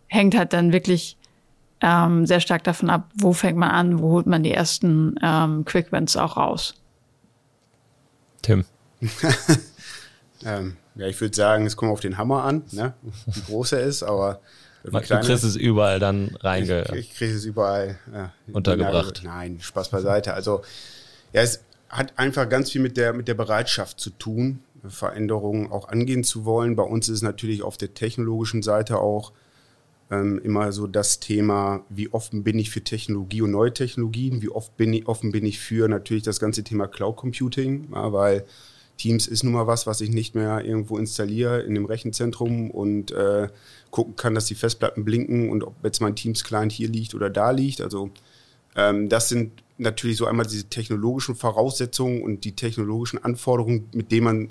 hängt halt dann wirklich ähm, sehr stark davon ab, wo fängt man an, wo holt man die ersten ähm, Quick Wins auch raus. Tim. ähm, ja, ich würde sagen, es kommt auf den Hammer an, ne? wie groß er ist, aber du kriegst es überall dann reinge... Ich, ich kriege es überall ja, untergebracht. Nein, Spaß beiseite. Also ja, es hat einfach ganz viel mit der, mit der Bereitschaft zu tun, Veränderungen auch angehen zu wollen. Bei uns ist es natürlich auf der technologischen Seite auch ähm, immer so das Thema, wie offen bin ich für Technologie und neue Technologien, wie oft bin ich, offen bin ich für natürlich das ganze Thema Cloud Computing, ja, weil Teams ist nun mal was, was ich nicht mehr irgendwo installiere in dem Rechenzentrum und äh, gucken kann, dass die Festplatten blinken und ob jetzt mein Teams-Client hier liegt oder da liegt. Also ähm, das sind natürlich so einmal diese technologischen Voraussetzungen und die technologischen Anforderungen, mit denen man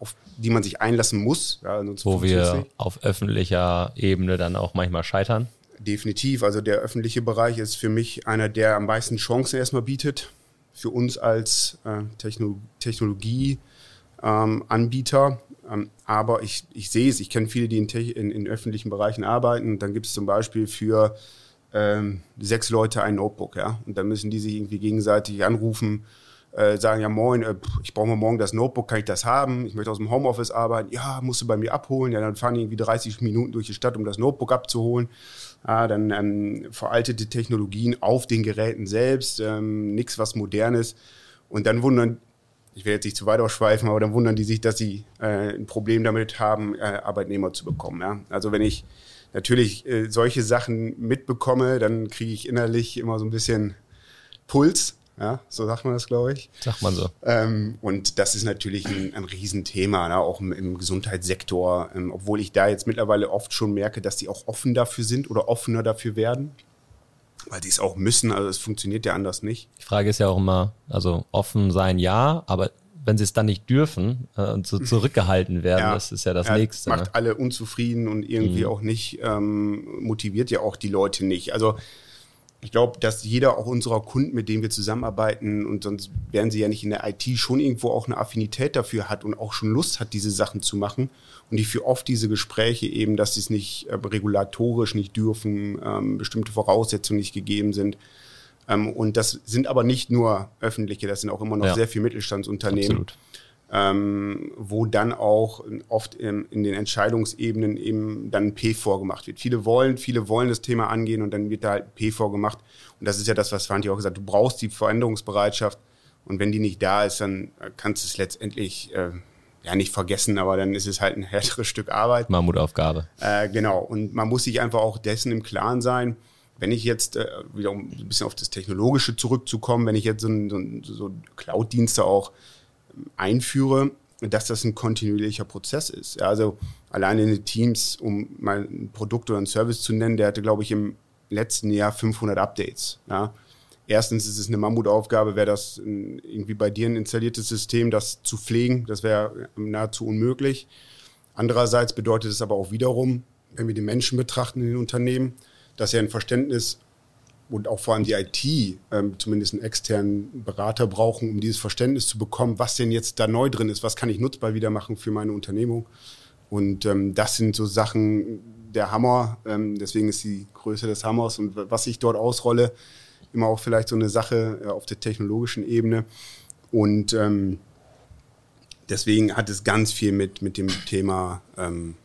auf die man sich einlassen muss. Ja, Wo wir auf öffentlicher Ebene dann auch manchmal scheitern. Definitiv. Also der öffentliche Bereich ist für mich einer, der am meisten Chancen erstmal bietet für uns als äh, Techno Technologieanbieter. Ähm, ähm, aber ich, ich sehe es, ich kenne viele, die in, in, in, öffentlichen Bereichen arbeiten. Dann gibt es zum Beispiel für ähm, sechs Leute ein Notebook, ja. Und dann müssen die sich irgendwie gegenseitig anrufen, äh, sagen, ja moin, äh, ich brauche mal morgen das Notebook, kann ich das haben? Ich möchte aus dem Homeoffice arbeiten. Ja, musst du bei mir abholen. Ja, dann fahren die irgendwie 30 Minuten durch die Stadt, um das Notebook abzuholen. Ja, dann ähm, veraltete Technologien auf den Geräten selbst, ähm, nichts was modernes. Und dann wundern, ich will jetzt nicht zu weit ausschweifen, aber dann wundern die sich, dass sie äh, ein Problem damit haben, äh, Arbeitnehmer zu bekommen. Ja? Also wenn ich natürlich äh, solche Sachen mitbekomme, dann kriege ich innerlich immer so ein bisschen Puls. Ja, so sagt man das, glaube ich. Sagt man so. Ähm, und das ist natürlich ein, ein Riesenthema, ne? auch im, im Gesundheitssektor. Ähm, obwohl ich da jetzt mittlerweile oft schon merke, dass die auch offen dafür sind oder offener dafür werden. Weil die es auch müssen, also es funktioniert ja anders nicht. Die Frage ist ja auch immer, also offen sein ja, aber wenn sie es dann nicht dürfen äh, und so zurückgehalten werden, ja, das ist ja das ja, Nächste. Macht ne? alle unzufrieden und irgendwie mhm. auch nicht, ähm, motiviert ja auch die Leute nicht. Also ich glaube, dass jeder auch unserer Kunden, mit denen wir zusammenarbeiten, und sonst wären sie ja nicht in der IT, schon irgendwo auch eine Affinität dafür hat und auch schon Lust hat, diese Sachen zu machen. Und ich für oft diese Gespräche eben, dass sie es nicht äh, regulatorisch nicht dürfen, ähm, bestimmte Voraussetzungen nicht gegeben sind. Ähm, und das sind aber nicht nur öffentliche, das sind auch immer noch ja. sehr viele Mittelstandsunternehmen. Absolut ähm, wo dann auch oft in, in, den Entscheidungsebenen eben dann P vorgemacht wird. Viele wollen, viele wollen das Thema angehen und dann wird da halt P vorgemacht. Und das ist ja das, was Fanti auch gesagt hat. Du brauchst die Veränderungsbereitschaft und wenn die nicht da ist, dann kannst du es letztendlich äh, ja nicht vergessen, aber dann ist es halt ein härteres Stück Arbeit. Mammutaufgabe. Äh, genau. Und man muss sich einfach auch dessen im Klaren sein. Wenn ich jetzt äh, wieder um ein bisschen auf das Technologische zurückzukommen, wenn ich jetzt so, so, so Cloud-Dienste auch einführe, dass das ein kontinuierlicher Prozess ist. Ja, also alleine in den Teams, um mal ein Produkt oder einen Service zu nennen, der hatte, glaube ich, im letzten Jahr 500 Updates. Ja. Erstens ist es eine Mammutaufgabe, wäre das irgendwie bei dir ein installiertes System, das zu pflegen, das wäre nahezu unmöglich. Andererseits bedeutet es aber auch wiederum, wenn wir die Menschen betrachten in den Unternehmen, dass er ein Verständnis und auch vor allem die IT ähm, zumindest einen externen Berater brauchen, um dieses Verständnis zu bekommen, was denn jetzt da neu drin ist, was kann ich nutzbar wieder machen für meine Unternehmung. Und ähm, das sind so Sachen, der Hammer, ähm, deswegen ist die Größe des Hammers und was ich dort ausrolle, immer auch vielleicht so eine Sache äh, auf der technologischen Ebene. Und ähm, deswegen hat es ganz viel mit, mit dem Thema ähm,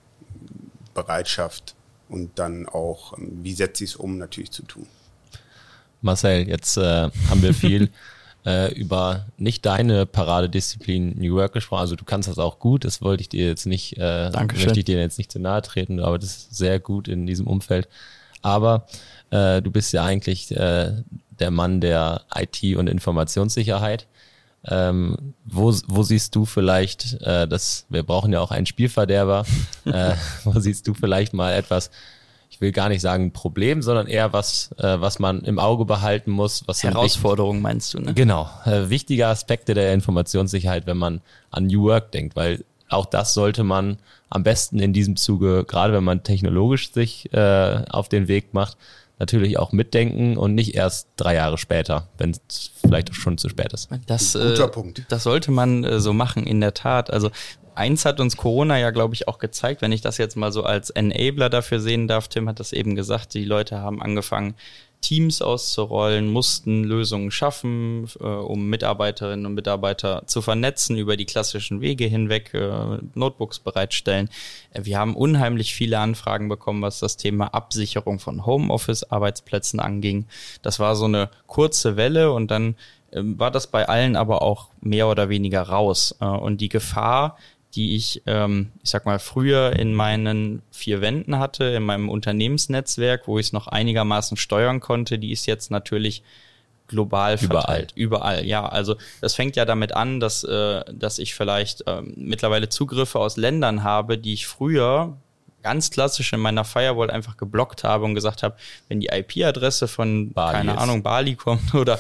Bereitschaft und dann auch, ähm, wie setze ich es um, natürlich zu tun. Marcel, jetzt äh, haben wir viel äh, über nicht deine Paradedisziplin New Work gesprochen. Also du kannst das auch gut. Das wollte ich dir jetzt nicht, äh, Dankeschön. möchte ich dir jetzt nicht zu nahe treten, aber das ist sehr gut in diesem Umfeld. Aber äh, du bist ja eigentlich äh, der Mann der IT und Informationssicherheit. Ähm, wo, wo siehst du vielleicht, äh, das, wir brauchen ja auch einen Spielverderber, äh, wo siehst du vielleicht mal etwas, ich will gar nicht sagen Problem, sondern eher was, äh, was man im Auge behalten muss. Was Herausforderungen meinst du, ne? Genau, äh, wichtige Aspekte der Informationssicherheit, wenn man an New Work denkt, weil auch das sollte man am besten in diesem Zuge, gerade wenn man technologisch sich äh, auf den Weg macht, natürlich auch mitdenken und nicht erst drei Jahre später, wenn es vielleicht schon zu spät ist. Das, Guter äh, Punkt. Das sollte man äh, so machen, in der Tat. Also eins hat uns Corona ja, glaube ich, auch gezeigt, wenn ich das jetzt mal so als Enabler dafür sehen darf. Tim hat das eben gesagt, die Leute haben angefangen, Teams auszurollen, mussten Lösungen schaffen, äh, um Mitarbeiterinnen und Mitarbeiter zu vernetzen, über die klassischen Wege hinweg äh, Notebooks bereitstellen. Äh, wir haben unheimlich viele Anfragen bekommen, was das Thema Absicherung von Homeoffice-Arbeitsplätzen anging. Das war so eine kurze Welle und dann ähm, war das bei allen aber auch mehr oder weniger raus. Äh, und die Gefahr, die ich, ähm, ich sag mal, früher in meinen vier Wänden hatte, in meinem Unternehmensnetzwerk, wo ich es noch einigermaßen steuern konnte, die ist jetzt natürlich global verteilt. Überall. Überall, ja. Also das fängt ja damit an, dass, äh, dass ich vielleicht ähm, mittlerweile Zugriffe aus Ländern habe, die ich früher ganz klassisch in meiner Firewall einfach geblockt habe und gesagt habe, wenn die IP-Adresse von, Bali keine ist. Ahnung, Bali kommt oder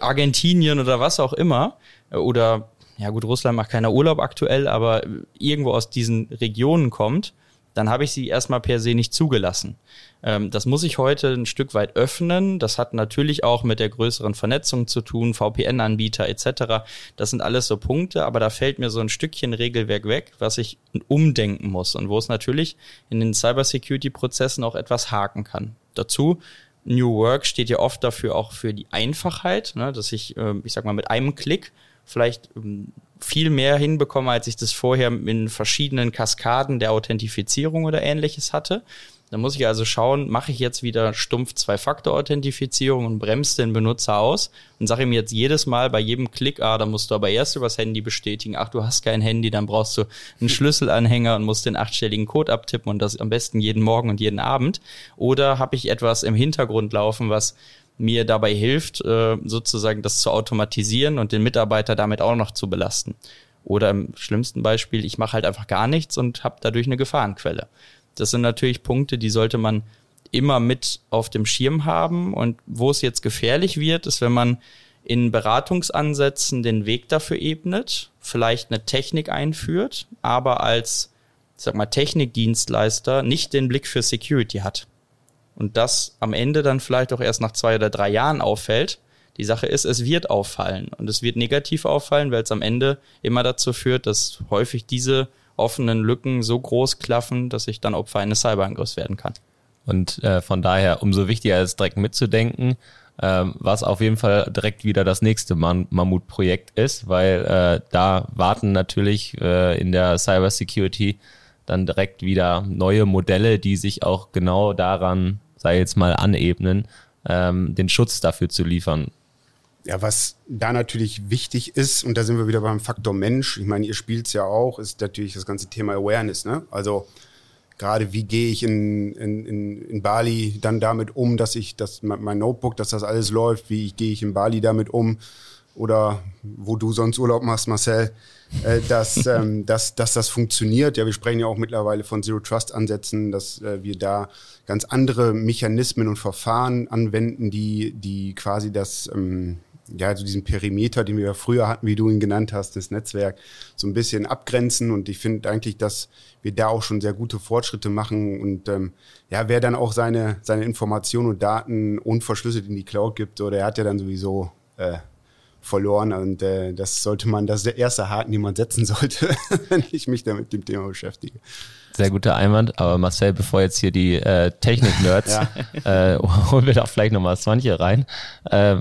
Argentinien oder was auch immer, äh, oder ja gut, Russland macht keiner Urlaub aktuell, aber irgendwo aus diesen Regionen kommt, dann habe ich sie erstmal per se nicht zugelassen. Ähm, das muss ich heute ein Stück weit öffnen. Das hat natürlich auch mit der größeren Vernetzung zu tun, VPN-Anbieter etc. Das sind alles so Punkte, aber da fällt mir so ein Stückchen Regelwerk weg, was ich umdenken muss und wo es natürlich in den Cybersecurity-Prozessen auch etwas haken kann. Dazu New Work steht ja oft dafür auch für die Einfachheit, ne, dass ich, äh, ich sag mal, mit einem Klick vielleicht ähm, viel mehr hinbekomme, als ich das vorher in verschiedenen Kaskaden der Authentifizierung oder ähnliches hatte. Da muss ich also schauen, mache ich jetzt wieder stumpf Zwei-Faktor-Authentifizierung und bremse den Benutzer aus und sage ihm jetzt jedes Mal bei jedem Klick, ah, da musst du aber erst übers Handy bestätigen, ach, du hast kein Handy, dann brauchst du einen Schlüsselanhänger und musst den achtstelligen Code abtippen und das am besten jeden Morgen und jeden Abend. Oder habe ich etwas im Hintergrund laufen, was mir dabei hilft, äh, sozusagen das zu automatisieren und den Mitarbeiter damit auch noch zu belasten. Oder im schlimmsten Beispiel, ich mache halt einfach gar nichts und habe dadurch eine Gefahrenquelle. Das sind natürlich Punkte, die sollte man immer mit auf dem Schirm haben. Und wo es jetzt gefährlich wird, ist, wenn man in Beratungsansätzen den Weg dafür ebnet, vielleicht eine Technik einführt, aber als, sag mal, Technikdienstleister nicht den Blick für Security hat. Und das am Ende dann vielleicht auch erst nach zwei oder drei Jahren auffällt. Die Sache ist, es wird auffallen und es wird negativ auffallen, weil es am Ende immer dazu führt, dass häufig diese offenen Lücken so groß klaffen, dass ich dann Opfer eines Cyberangriffs werden kann. Und äh, von daher umso wichtiger ist direkt mitzudenken, ähm, was auf jeden Fall direkt wieder das nächste Mammut-Projekt ist, weil äh, da warten natürlich äh, in der Cybersecurity dann direkt wieder neue Modelle, die sich auch genau daran, sei jetzt mal anebnen, ähm, den Schutz dafür zu liefern. Ja, was da natürlich wichtig ist, und da sind wir wieder beim Faktor Mensch, ich meine, ihr spielt es ja auch, ist natürlich das ganze Thema Awareness. Ne? Also gerade wie gehe ich in, in, in, in Bali dann damit um, dass ich das, mein Notebook, dass das alles läuft, wie gehe ich in Bali damit um oder wo du sonst Urlaub machst, Marcel, äh, dass, ähm, dass, dass das funktioniert. Ja, wir sprechen ja auch mittlerweile von Zero Trust Ansätzen, dass äh, wir da ganz andere Mechanismen und Verfahren anwenden, die, die quasi das, ähm, ja, also diesen Perimeter, den wir ja früher hatten, wie du ihn genannt hast, das Netzwerk, so ein bisschen abgrenzen. Und ich finde eigentlich, dass wir da auch schon sehr gute Fortschritte machen. Und ähm, ja, wer dann auch seine, seine Informationen und Daten unverschlüsselt in die Cloud gibt, oder er hat ja dann sowieso äh, verloren. Und äh, das sollte man, das ist der erste Haken, den man setzen sollte, wenn ich mich da mit dem Thema beschäftige. Sehr guter Einwand, aber Marcel, bevor jetzt hier die äh, Technik-Nerds, ja. äh, holen wir doch vielleicht nochmal Swantje rein. Äh,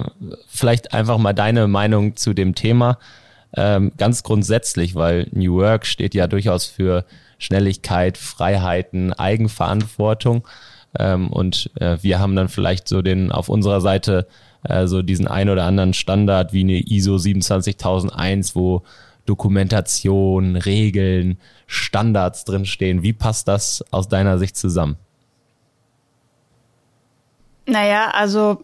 vielleicht einfach mal deine Meinung zu dem Thema. Ähm, ganz grundsätzlich, weil New Work steht ja durchaus für Schnelligkeit, Freiheiten, Eigenverantwortung. Ähm, und äh, wir haben dann vielleicht so den auf unserer Seite äh, so diesen ein oder anderen Standard wie eine ISO 27001, wo Dokumentation, Regeln, Standards drinstehen. Wie passt das aus deiner Sicht zusammen? Naja, also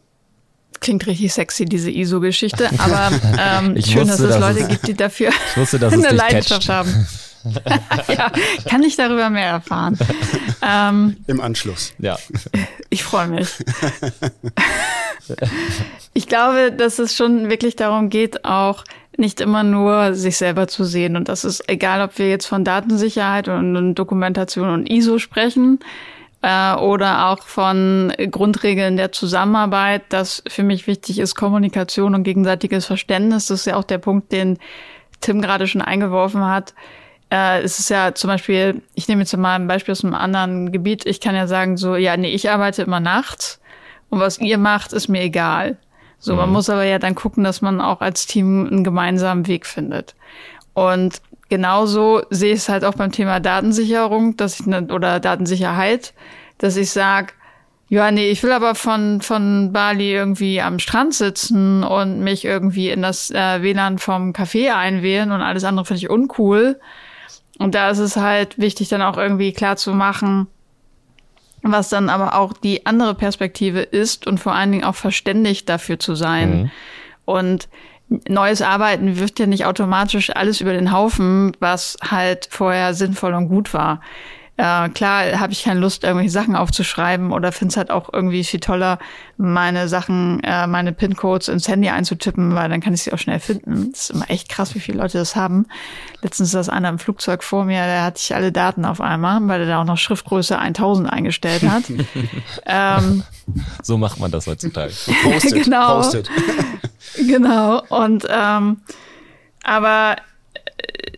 klingt richtig sexy, diese ISO-Geschichte, aber ähm, schön, wusste, dass es Leute gibt, die dafür eine Leidenschaft catcht. haben. ja, kann ich darüber mehr erfahren. Ähm, Im Anschluss. Ja. Ich freue mich. ich glaube, dass es schon wirklich darum geht, auch nicht immer nur sich selber zu sehen. Und das ist egal, ob wir jetzt von Datensicherheit und Dokumentation und ISO sprechen äh, oder auch von Grundregeln der Zusammenarbeit. Das für mich wichtig ist Kommunikation und gegenseitiges Verständnis. Das ist ja auch der Punkt, den Tim gerade schon eingeworfen hat. Äh, es ist ja zum Beispiel, ich nehme jetzt mal ein Beispiel aus einem anderen Gebiet. Ich kann ja sagen so, ja, nee, ich arbeite immer nachts und was ihr macht, ist mir egal. So, mhm. man muss aber ja dann gucken, dass man auch als Team einen gemeinsamen Weg findet. Und genauso sehe ich es halt auch beim Thema Datensicherung, dass ich ne, oder Datensicherheit, dass ich sage, ja, nee, ich will aber von, von Bali irgendwie am Strand sitzen und mich irgendwie in das äh, WLAN vom Café einwählen und alles andere finde ich uncool. Und da ist es halt wichtig, dann auch irgendwie klar zu machen, was dann aber auch die andere Perspektive ist und vor allen Dingen auch verständigt dafür zu sein. Mhm. Und neues Arbeiten wirft ja nicht automatisch alles über den Haufen, was halt vorher sinnvoll und gut war. Äh, klar habe ich keine Lust, irgendwelche Sachen aufzuschreiben oder finde es halt auch irgendwie viel toller, meine Sachen, äh, meine PIN-Codes ins Handy einzutippen, weil dann kann ich sie auch schnell finden. Das ist immer echt krass, wie viele Leute das haben. Letztens saß einer im Flugzeug vor mir, der hatte ich alle Daten auf einmal, weil er da auch noch Schriftgröße 1000 eingestellt hat. ähm, so macht man das heutzutage. Postet, genau. Postet. genau. Und ähm, aber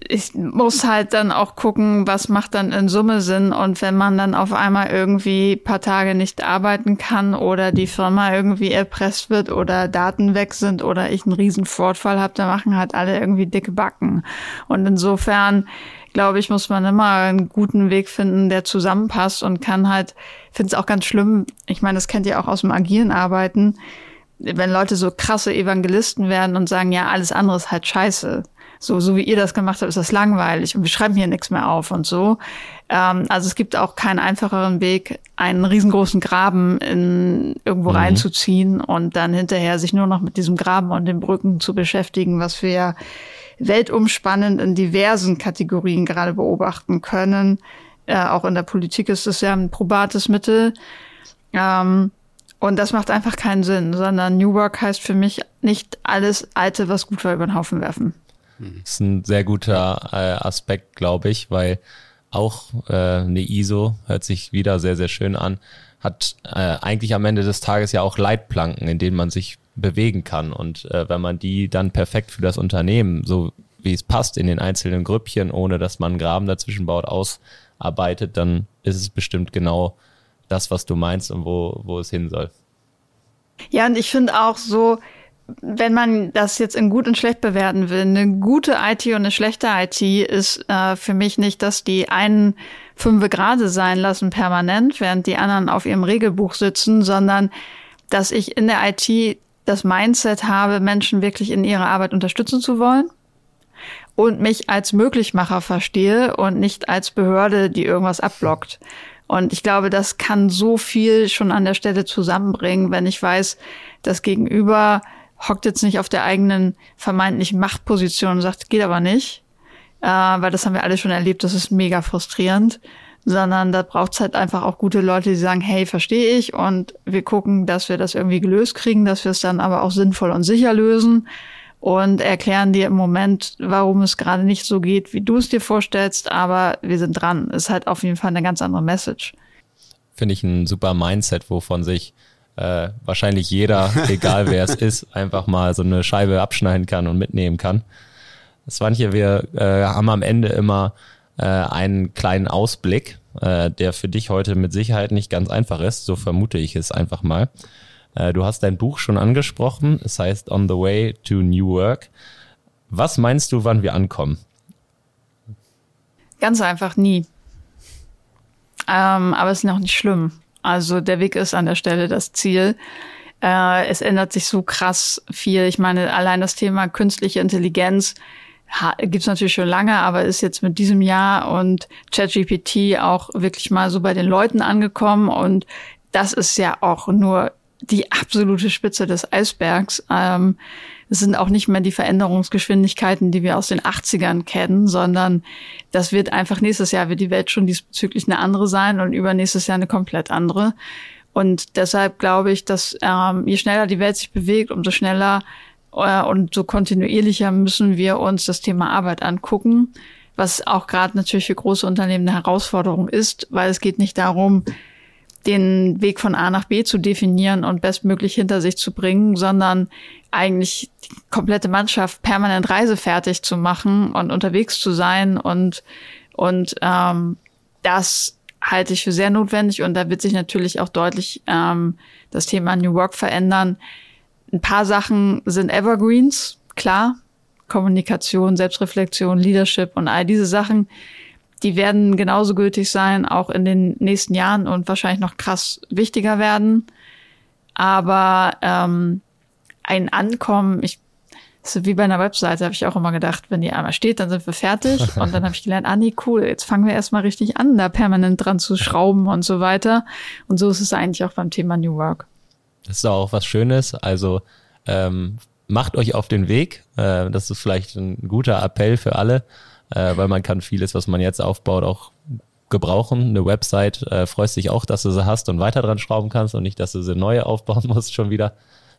ich muss halt dann auch gucken, was macht dann in Summe Sinn. Und wenn man dann auf einmal irgendwie paar Tage nicht arbeiten kann oder die Firma irgendwie erpresst wird oder Daten weg sind oder ich einen riesen Fortfall habe, dann machen halt alle irgendwie dicke Backen. Und insofern, glaube ich, muss man immer einen guten Weg finden, der zusammenpasst und kann halt, finde es auch ganz schlimm, ich meine, das kennt ihr auch aus dem agilen Arbeiten, wenn Leute so krasse Evangelisten werden und sagen, ja, alles andere ist halt scheiße so, so wie ihr das gemacht habt, ist das langweilig und wir schreiben hier nichts mehr auf und so. Ähm, also es gibt auch keinen einfacheren Weg, einen riesengroßen Graben in irgendwo mhm. reinzuziehen und dann hinterher sich nur noch mit diesem Graben und den Brücken zu beschäftigen, was wir weltumspannend in diversen Kategorien gerade beobachten können. Äh, auch in der Politik ist es ja ein probates Mittel. Ähm, und das macht einfach keinen Sinn, sondern New Work heißt für mich nicht alles Alte, was gut war, über den Haufen werfen. Das ist ein sehr guter äh, Aspekt, glaube ich, weil auch äh, eine ISO hört sich wieder sehr, sehr schön an. hat äh, eigentlich am Ende des Tages ja auch Leitplanken, in denen man sich bewegen kann. Und äh, wenn man die dann perfekt für das Unternehmen, so wie es passt, in den einzelnen Grüppchen, ohne dass man einen Graben dazwischen baut, ausarbeitet, dann ist es bestimmt genau das, was du meinst und wo, wo es hin soll. Ja, und ich finde auch so, wenn man das jetzt in gut und schlecht bewerten will, eine gute IT und eine schlechte IT ist äh, für mich nicht, dass die einen fünfe Grade sein lassen permanent, während die anderen auf ihrem Regelbuch sitzen, sondern dass ich in der IT das Mindset habe, Menschen wirklich in ihrer Arbeit unterstützen zu wollen und mich als Möglichmacher verstehe und nicht als Behörde, die irgendwas abblockt. Und ich glaube, das kann so viel schon an der Stelle zusammenbringen, wenn ich weiß, das Gegenüber hockt jetzt nicht auf der eigenen vermeintlichen Machtposition und sagt, geht aber nicht, äh, weil das haben wir alle schon erlebt, das ist mega frustrierend, sondern da braucht es halt einfach auch gute Leute, die sagen, hey, verstehe ich. Und wir gucken, dass wir das irgendwie gelöst kriegen, dass wir es dann aber auch sinnvoll und sicher lösen. Und erklären dir im Moment, warum es gerade nicht so geht, wie du es dir vorstellst, aber wir sind dran. Ist halt auf jeden Fall eine ganz andere Message. Finde ich ein super Mindset, wovon sich äh, wahrscheinlich jeder, egal wer es ist, einfach mal so eine Scheibe abschneiden kann und mitnehmen kann. Svanche, wir äh, haben am Ende immer äh, einen kleinen Ausblick, äh, der für dich heute mit Sicherheit nicht ganz einfach ist. So vermute ich es einfach mal. Äh, du hast dein Buch schon angesprochen. Es heißt On the Way to New Work. Was meinst du, wann wir ankommen? Ganz einfach nie. Ähm, aber es ist noch nicht schlimm. Also der Weg ist an der Stelle das Ziel. Äh, es ändert sich so krass viel. Ich meine, allein das Thema künstliche Intelligenz gibt es natürlich schon lange, aber ist jetzt mit diesem Jahr und ChatGPT auch wirklich mal so bei den Leuten angekommen. Und das ist ja auch nur die absolute Spitze des Eisbergs. Ähm, es sind auch nicht mehr die Veränderungsgeschwindigkeiten, die wir aus den 80ern kennen, sondern das wird einfach nächstes Jahr wird die Welt schon diesbezüglich eine andere sein und übernächstes Jahr eine komplett andere. Und deshalb glaube ich, dass ähm, je schneller die Welt sich bewegt, umso schneller äh, und so kontinuierlicher müssen wir uns das Thema Arbeit angucken, was auch gerade natürlich für große Unternehmen eine Herausforderung ist, weil es geht nicht darum, den Weg von A nach B zu definieren und bestmöglich hinter sich zu bringen, sondern eigentlich die komplette Mannschaft permanent reisefertig zu machen und unterwegs zu sein und und ähm, das halte ich für sehr notwendig. Und da wird sich natürlich auch deutlich ähm, das Thema New Work verändern. Ein paar Sachen sind Evergreens, klar, Kommunikation, Selbstreflexion, Leadership und all diese Sachen die werden genauso gültig sein, auch in den nächsten Jahren und wahrscheinlich noch krass wichtiger werden. Aber ähm, ein Ankommen, ich ist wie bei einer Webseite, habe ich auch immer gedacht, wenn die einmal steht, dann sind wir fertig. Und dann habe ich gelernt, ah nee, cool, jetzt fangen wir erstmal richtig an, da permanent dran zu schrauben und so weiter. Und so ist es eigentlich auch beim Thema New Work. Das ist auch was Schönes. Also ähm, macht euch auf den Weg. Äh, das ist vielleicht ein guter Appell für alle äh, weil man kann vieles, was man jetzt aufbaut, auch gebrauchen. Eine Website äh, freust dich auch, dass du sie hast und weiter dran schrauben kannst und nicht, dass du sie neu aufbauen musst schon wieder.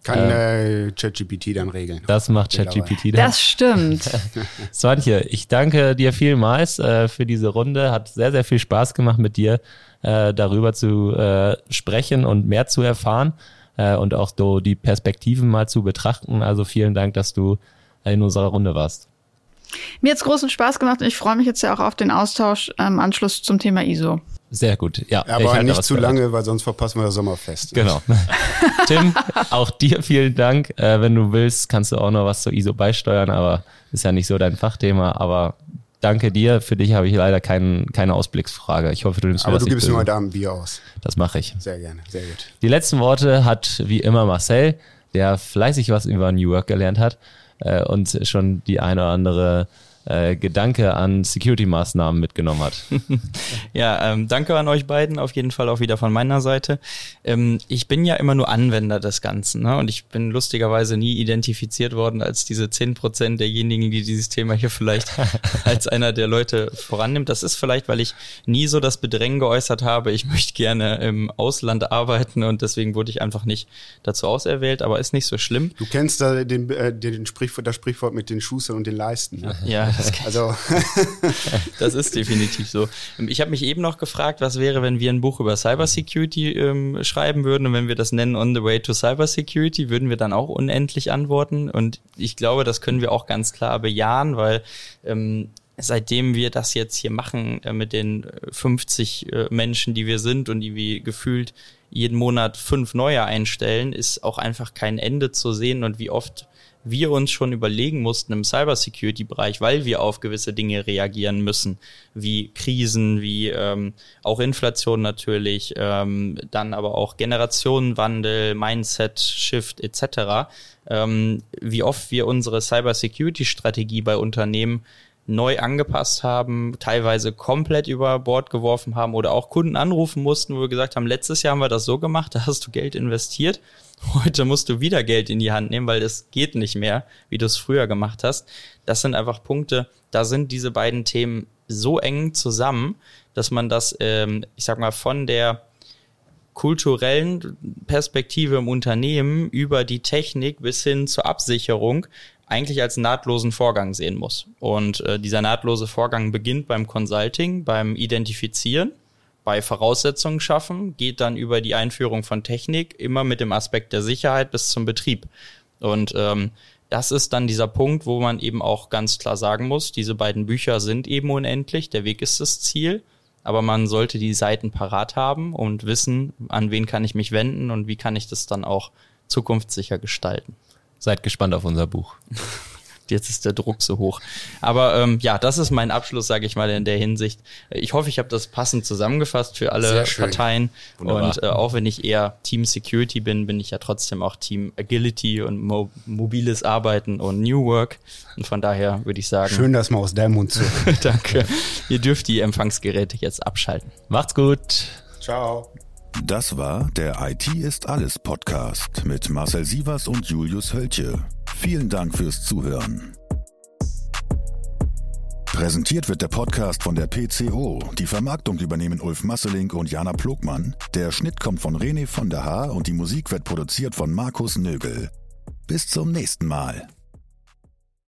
Kann äh, ChatGPT dann regeln. Das macht ChatGPT dann. Das stimmt. Swantje, ich danke dir vielmals äh, für diese Runde. Hat sehr, sehr viel Spaß gemacht mit dir, äh, darüber zu äh, sprechen und mehr zu erfahren äh, und auch so die Perspektiven mal zu betrachten. Also vielen Dank, dass du in unserer Runde warst. Mir hat's großen Spaß gemacht und ich freue mich jetzt ja auch auf den Austausch im ähm, Anschluss zum Thema ISO. Sehr gut, ja. Aber nicht zu gehört. lange, weil sonst verpassen wir das Sommerfest. Ne? Genau. Tim, auch dir vielen Dank. Äh, wenn du willst, kannst du auch noch was zu ISO beisteuern, aber ist ja nicht so dein Fachthema. Aber danke dir. Für dich habe ich leider kein, keine Ausblicksfrage. Ich hoffe, du nimmst mir Aber du gibst mir heute Abend Bier aus. Das mache ich. Sehr gerne, sehr gut. Die letzten Worte hat wie immer Marcel, der fleißig was über New Work gelernt hat äh, und schon die eine oder andere äh, Gedanke an Security-Maßnahmen mitgenommen hat. ja, ähm, danke an euch beiden, auf jeden Fall auch wieder von meiner Seite. Ähm, ich bin ja immer nur Anwender des Ganzen ne? und ich bin lustigerweise nie identifiziert worden als diese zehn Prozent derjenigen, die dieses Thema hier vielleicht als einer der Leute vorannimmt. Das ist vielleicht, weil ich nie so das Bedrängen geäußert habe, ich möchte gerne im Ausland arbeiten und deswegen wurde ich einfach nicht dazu auserwählt, aber ist nicht so schlimm. Du kennst da den, äh, den Sprichwort, das Sprichwort mit den Schustern und den Leisten. Ne? Ja, Das also das ist definitiv so. Ich habe mich eben noch gefragt, was wäre, wenn wir ein Buch über Cybersecurity ähm, schreiben würden und wenn wir das nennen On the Way to Cybersecurity, würden wir dann auch unendlich antworten. Und ich glaube, das können wir auch ganz klar bejahen, weil ähm, seitdem wir das jetzt hier machen äh, mit den 50 äh, Menschen, die wir sind und die wir gefühlt jeden Monat fünf neue einstellen, ist auch einfach kein Ende zu sehen und wie oft wir uns schon überlegen mussten im Cybersecurity-Bereich, weil wir auf gewisse Dinge reagieren müssen, wie Krisen, wie ähm, auch Inflation natürlich, ähm, dann aber auch Generationenwandel, Mindset-Shift etc., ähm, wie oft wir unsere Cybersecurity-Strategie bei Unternehmen neu angepasst haben, teilweise komplett über Bord geworfen haben oder auch Kunden anrufen mussten, wo wir gesagt haben, letztes Jahr haben wir das so gemacht, da hast du Geld investiert, heute musst du wieder Geld in die Hand nehmen, weil es geht nicht mehr, wie du es früher gemacht hast. Das sind einfach Punkte, da sind diese beiden Themen so eng zusammen, dass man das, ähm, ich sag mal, von der kulturellen Perspektive im Unternehmen über die Technik bis hin zur Absicherung eigentlich als nahtlosen Vorgang sehen muss. Und äh, dieser nahtlose Vorgang beginnt beim Consulting, beim Identifizieren, bei Voraussetzungen schaffen, geht dann über die Einführung von Technik, immer mit dem Aspekt der Sicherheit bis zum Betrieb. Und ähm, das ist dann dieser Punkt, wo man eben auch ganz klar sagen muss, diese beiden Bücher sind eben unendlich, der Weg ist das Ziel, aber man sollte die Seiten parat haben und wissen, an wen kann ich mich wenden und wie kann ich das dann auch zukunftssicher gestalten. Seid gespannt auf unser Buch. Jetzt ist der Druck so hoch. Aber ähm, ja, das ist mein Abschluss, sage ich mal, in der Hinsicht. Ich hoffe, ich habe das passend zusammengefasst für alle Parteien. Wunderbar. Und äh, auch wenn ich eher Team Security bin, bin ich ja trotzdem auch Team Agility und mo mobiles Arbeiten und New Work. Und von daher würde ich sagen. Schön, dass man aus deinem Mund zu. Danke. Ihr dürft die Empfangsgeräte jetzt abschalten. Macht's gut. Ciao. Das war der IT ist alles Podcast mit Marcel Sievers und Julius Hölche. Vielen Dank fürs Zuhören. Präsentiert wird der Podcast von der PCO. Die Vermarktung übernehmen Ulf Masselink und Jana Plogmann. Der Schnitt kommt von René von der Haar und die Musik wird produziert von Markus Nögel. Bis zum nächsten Mal.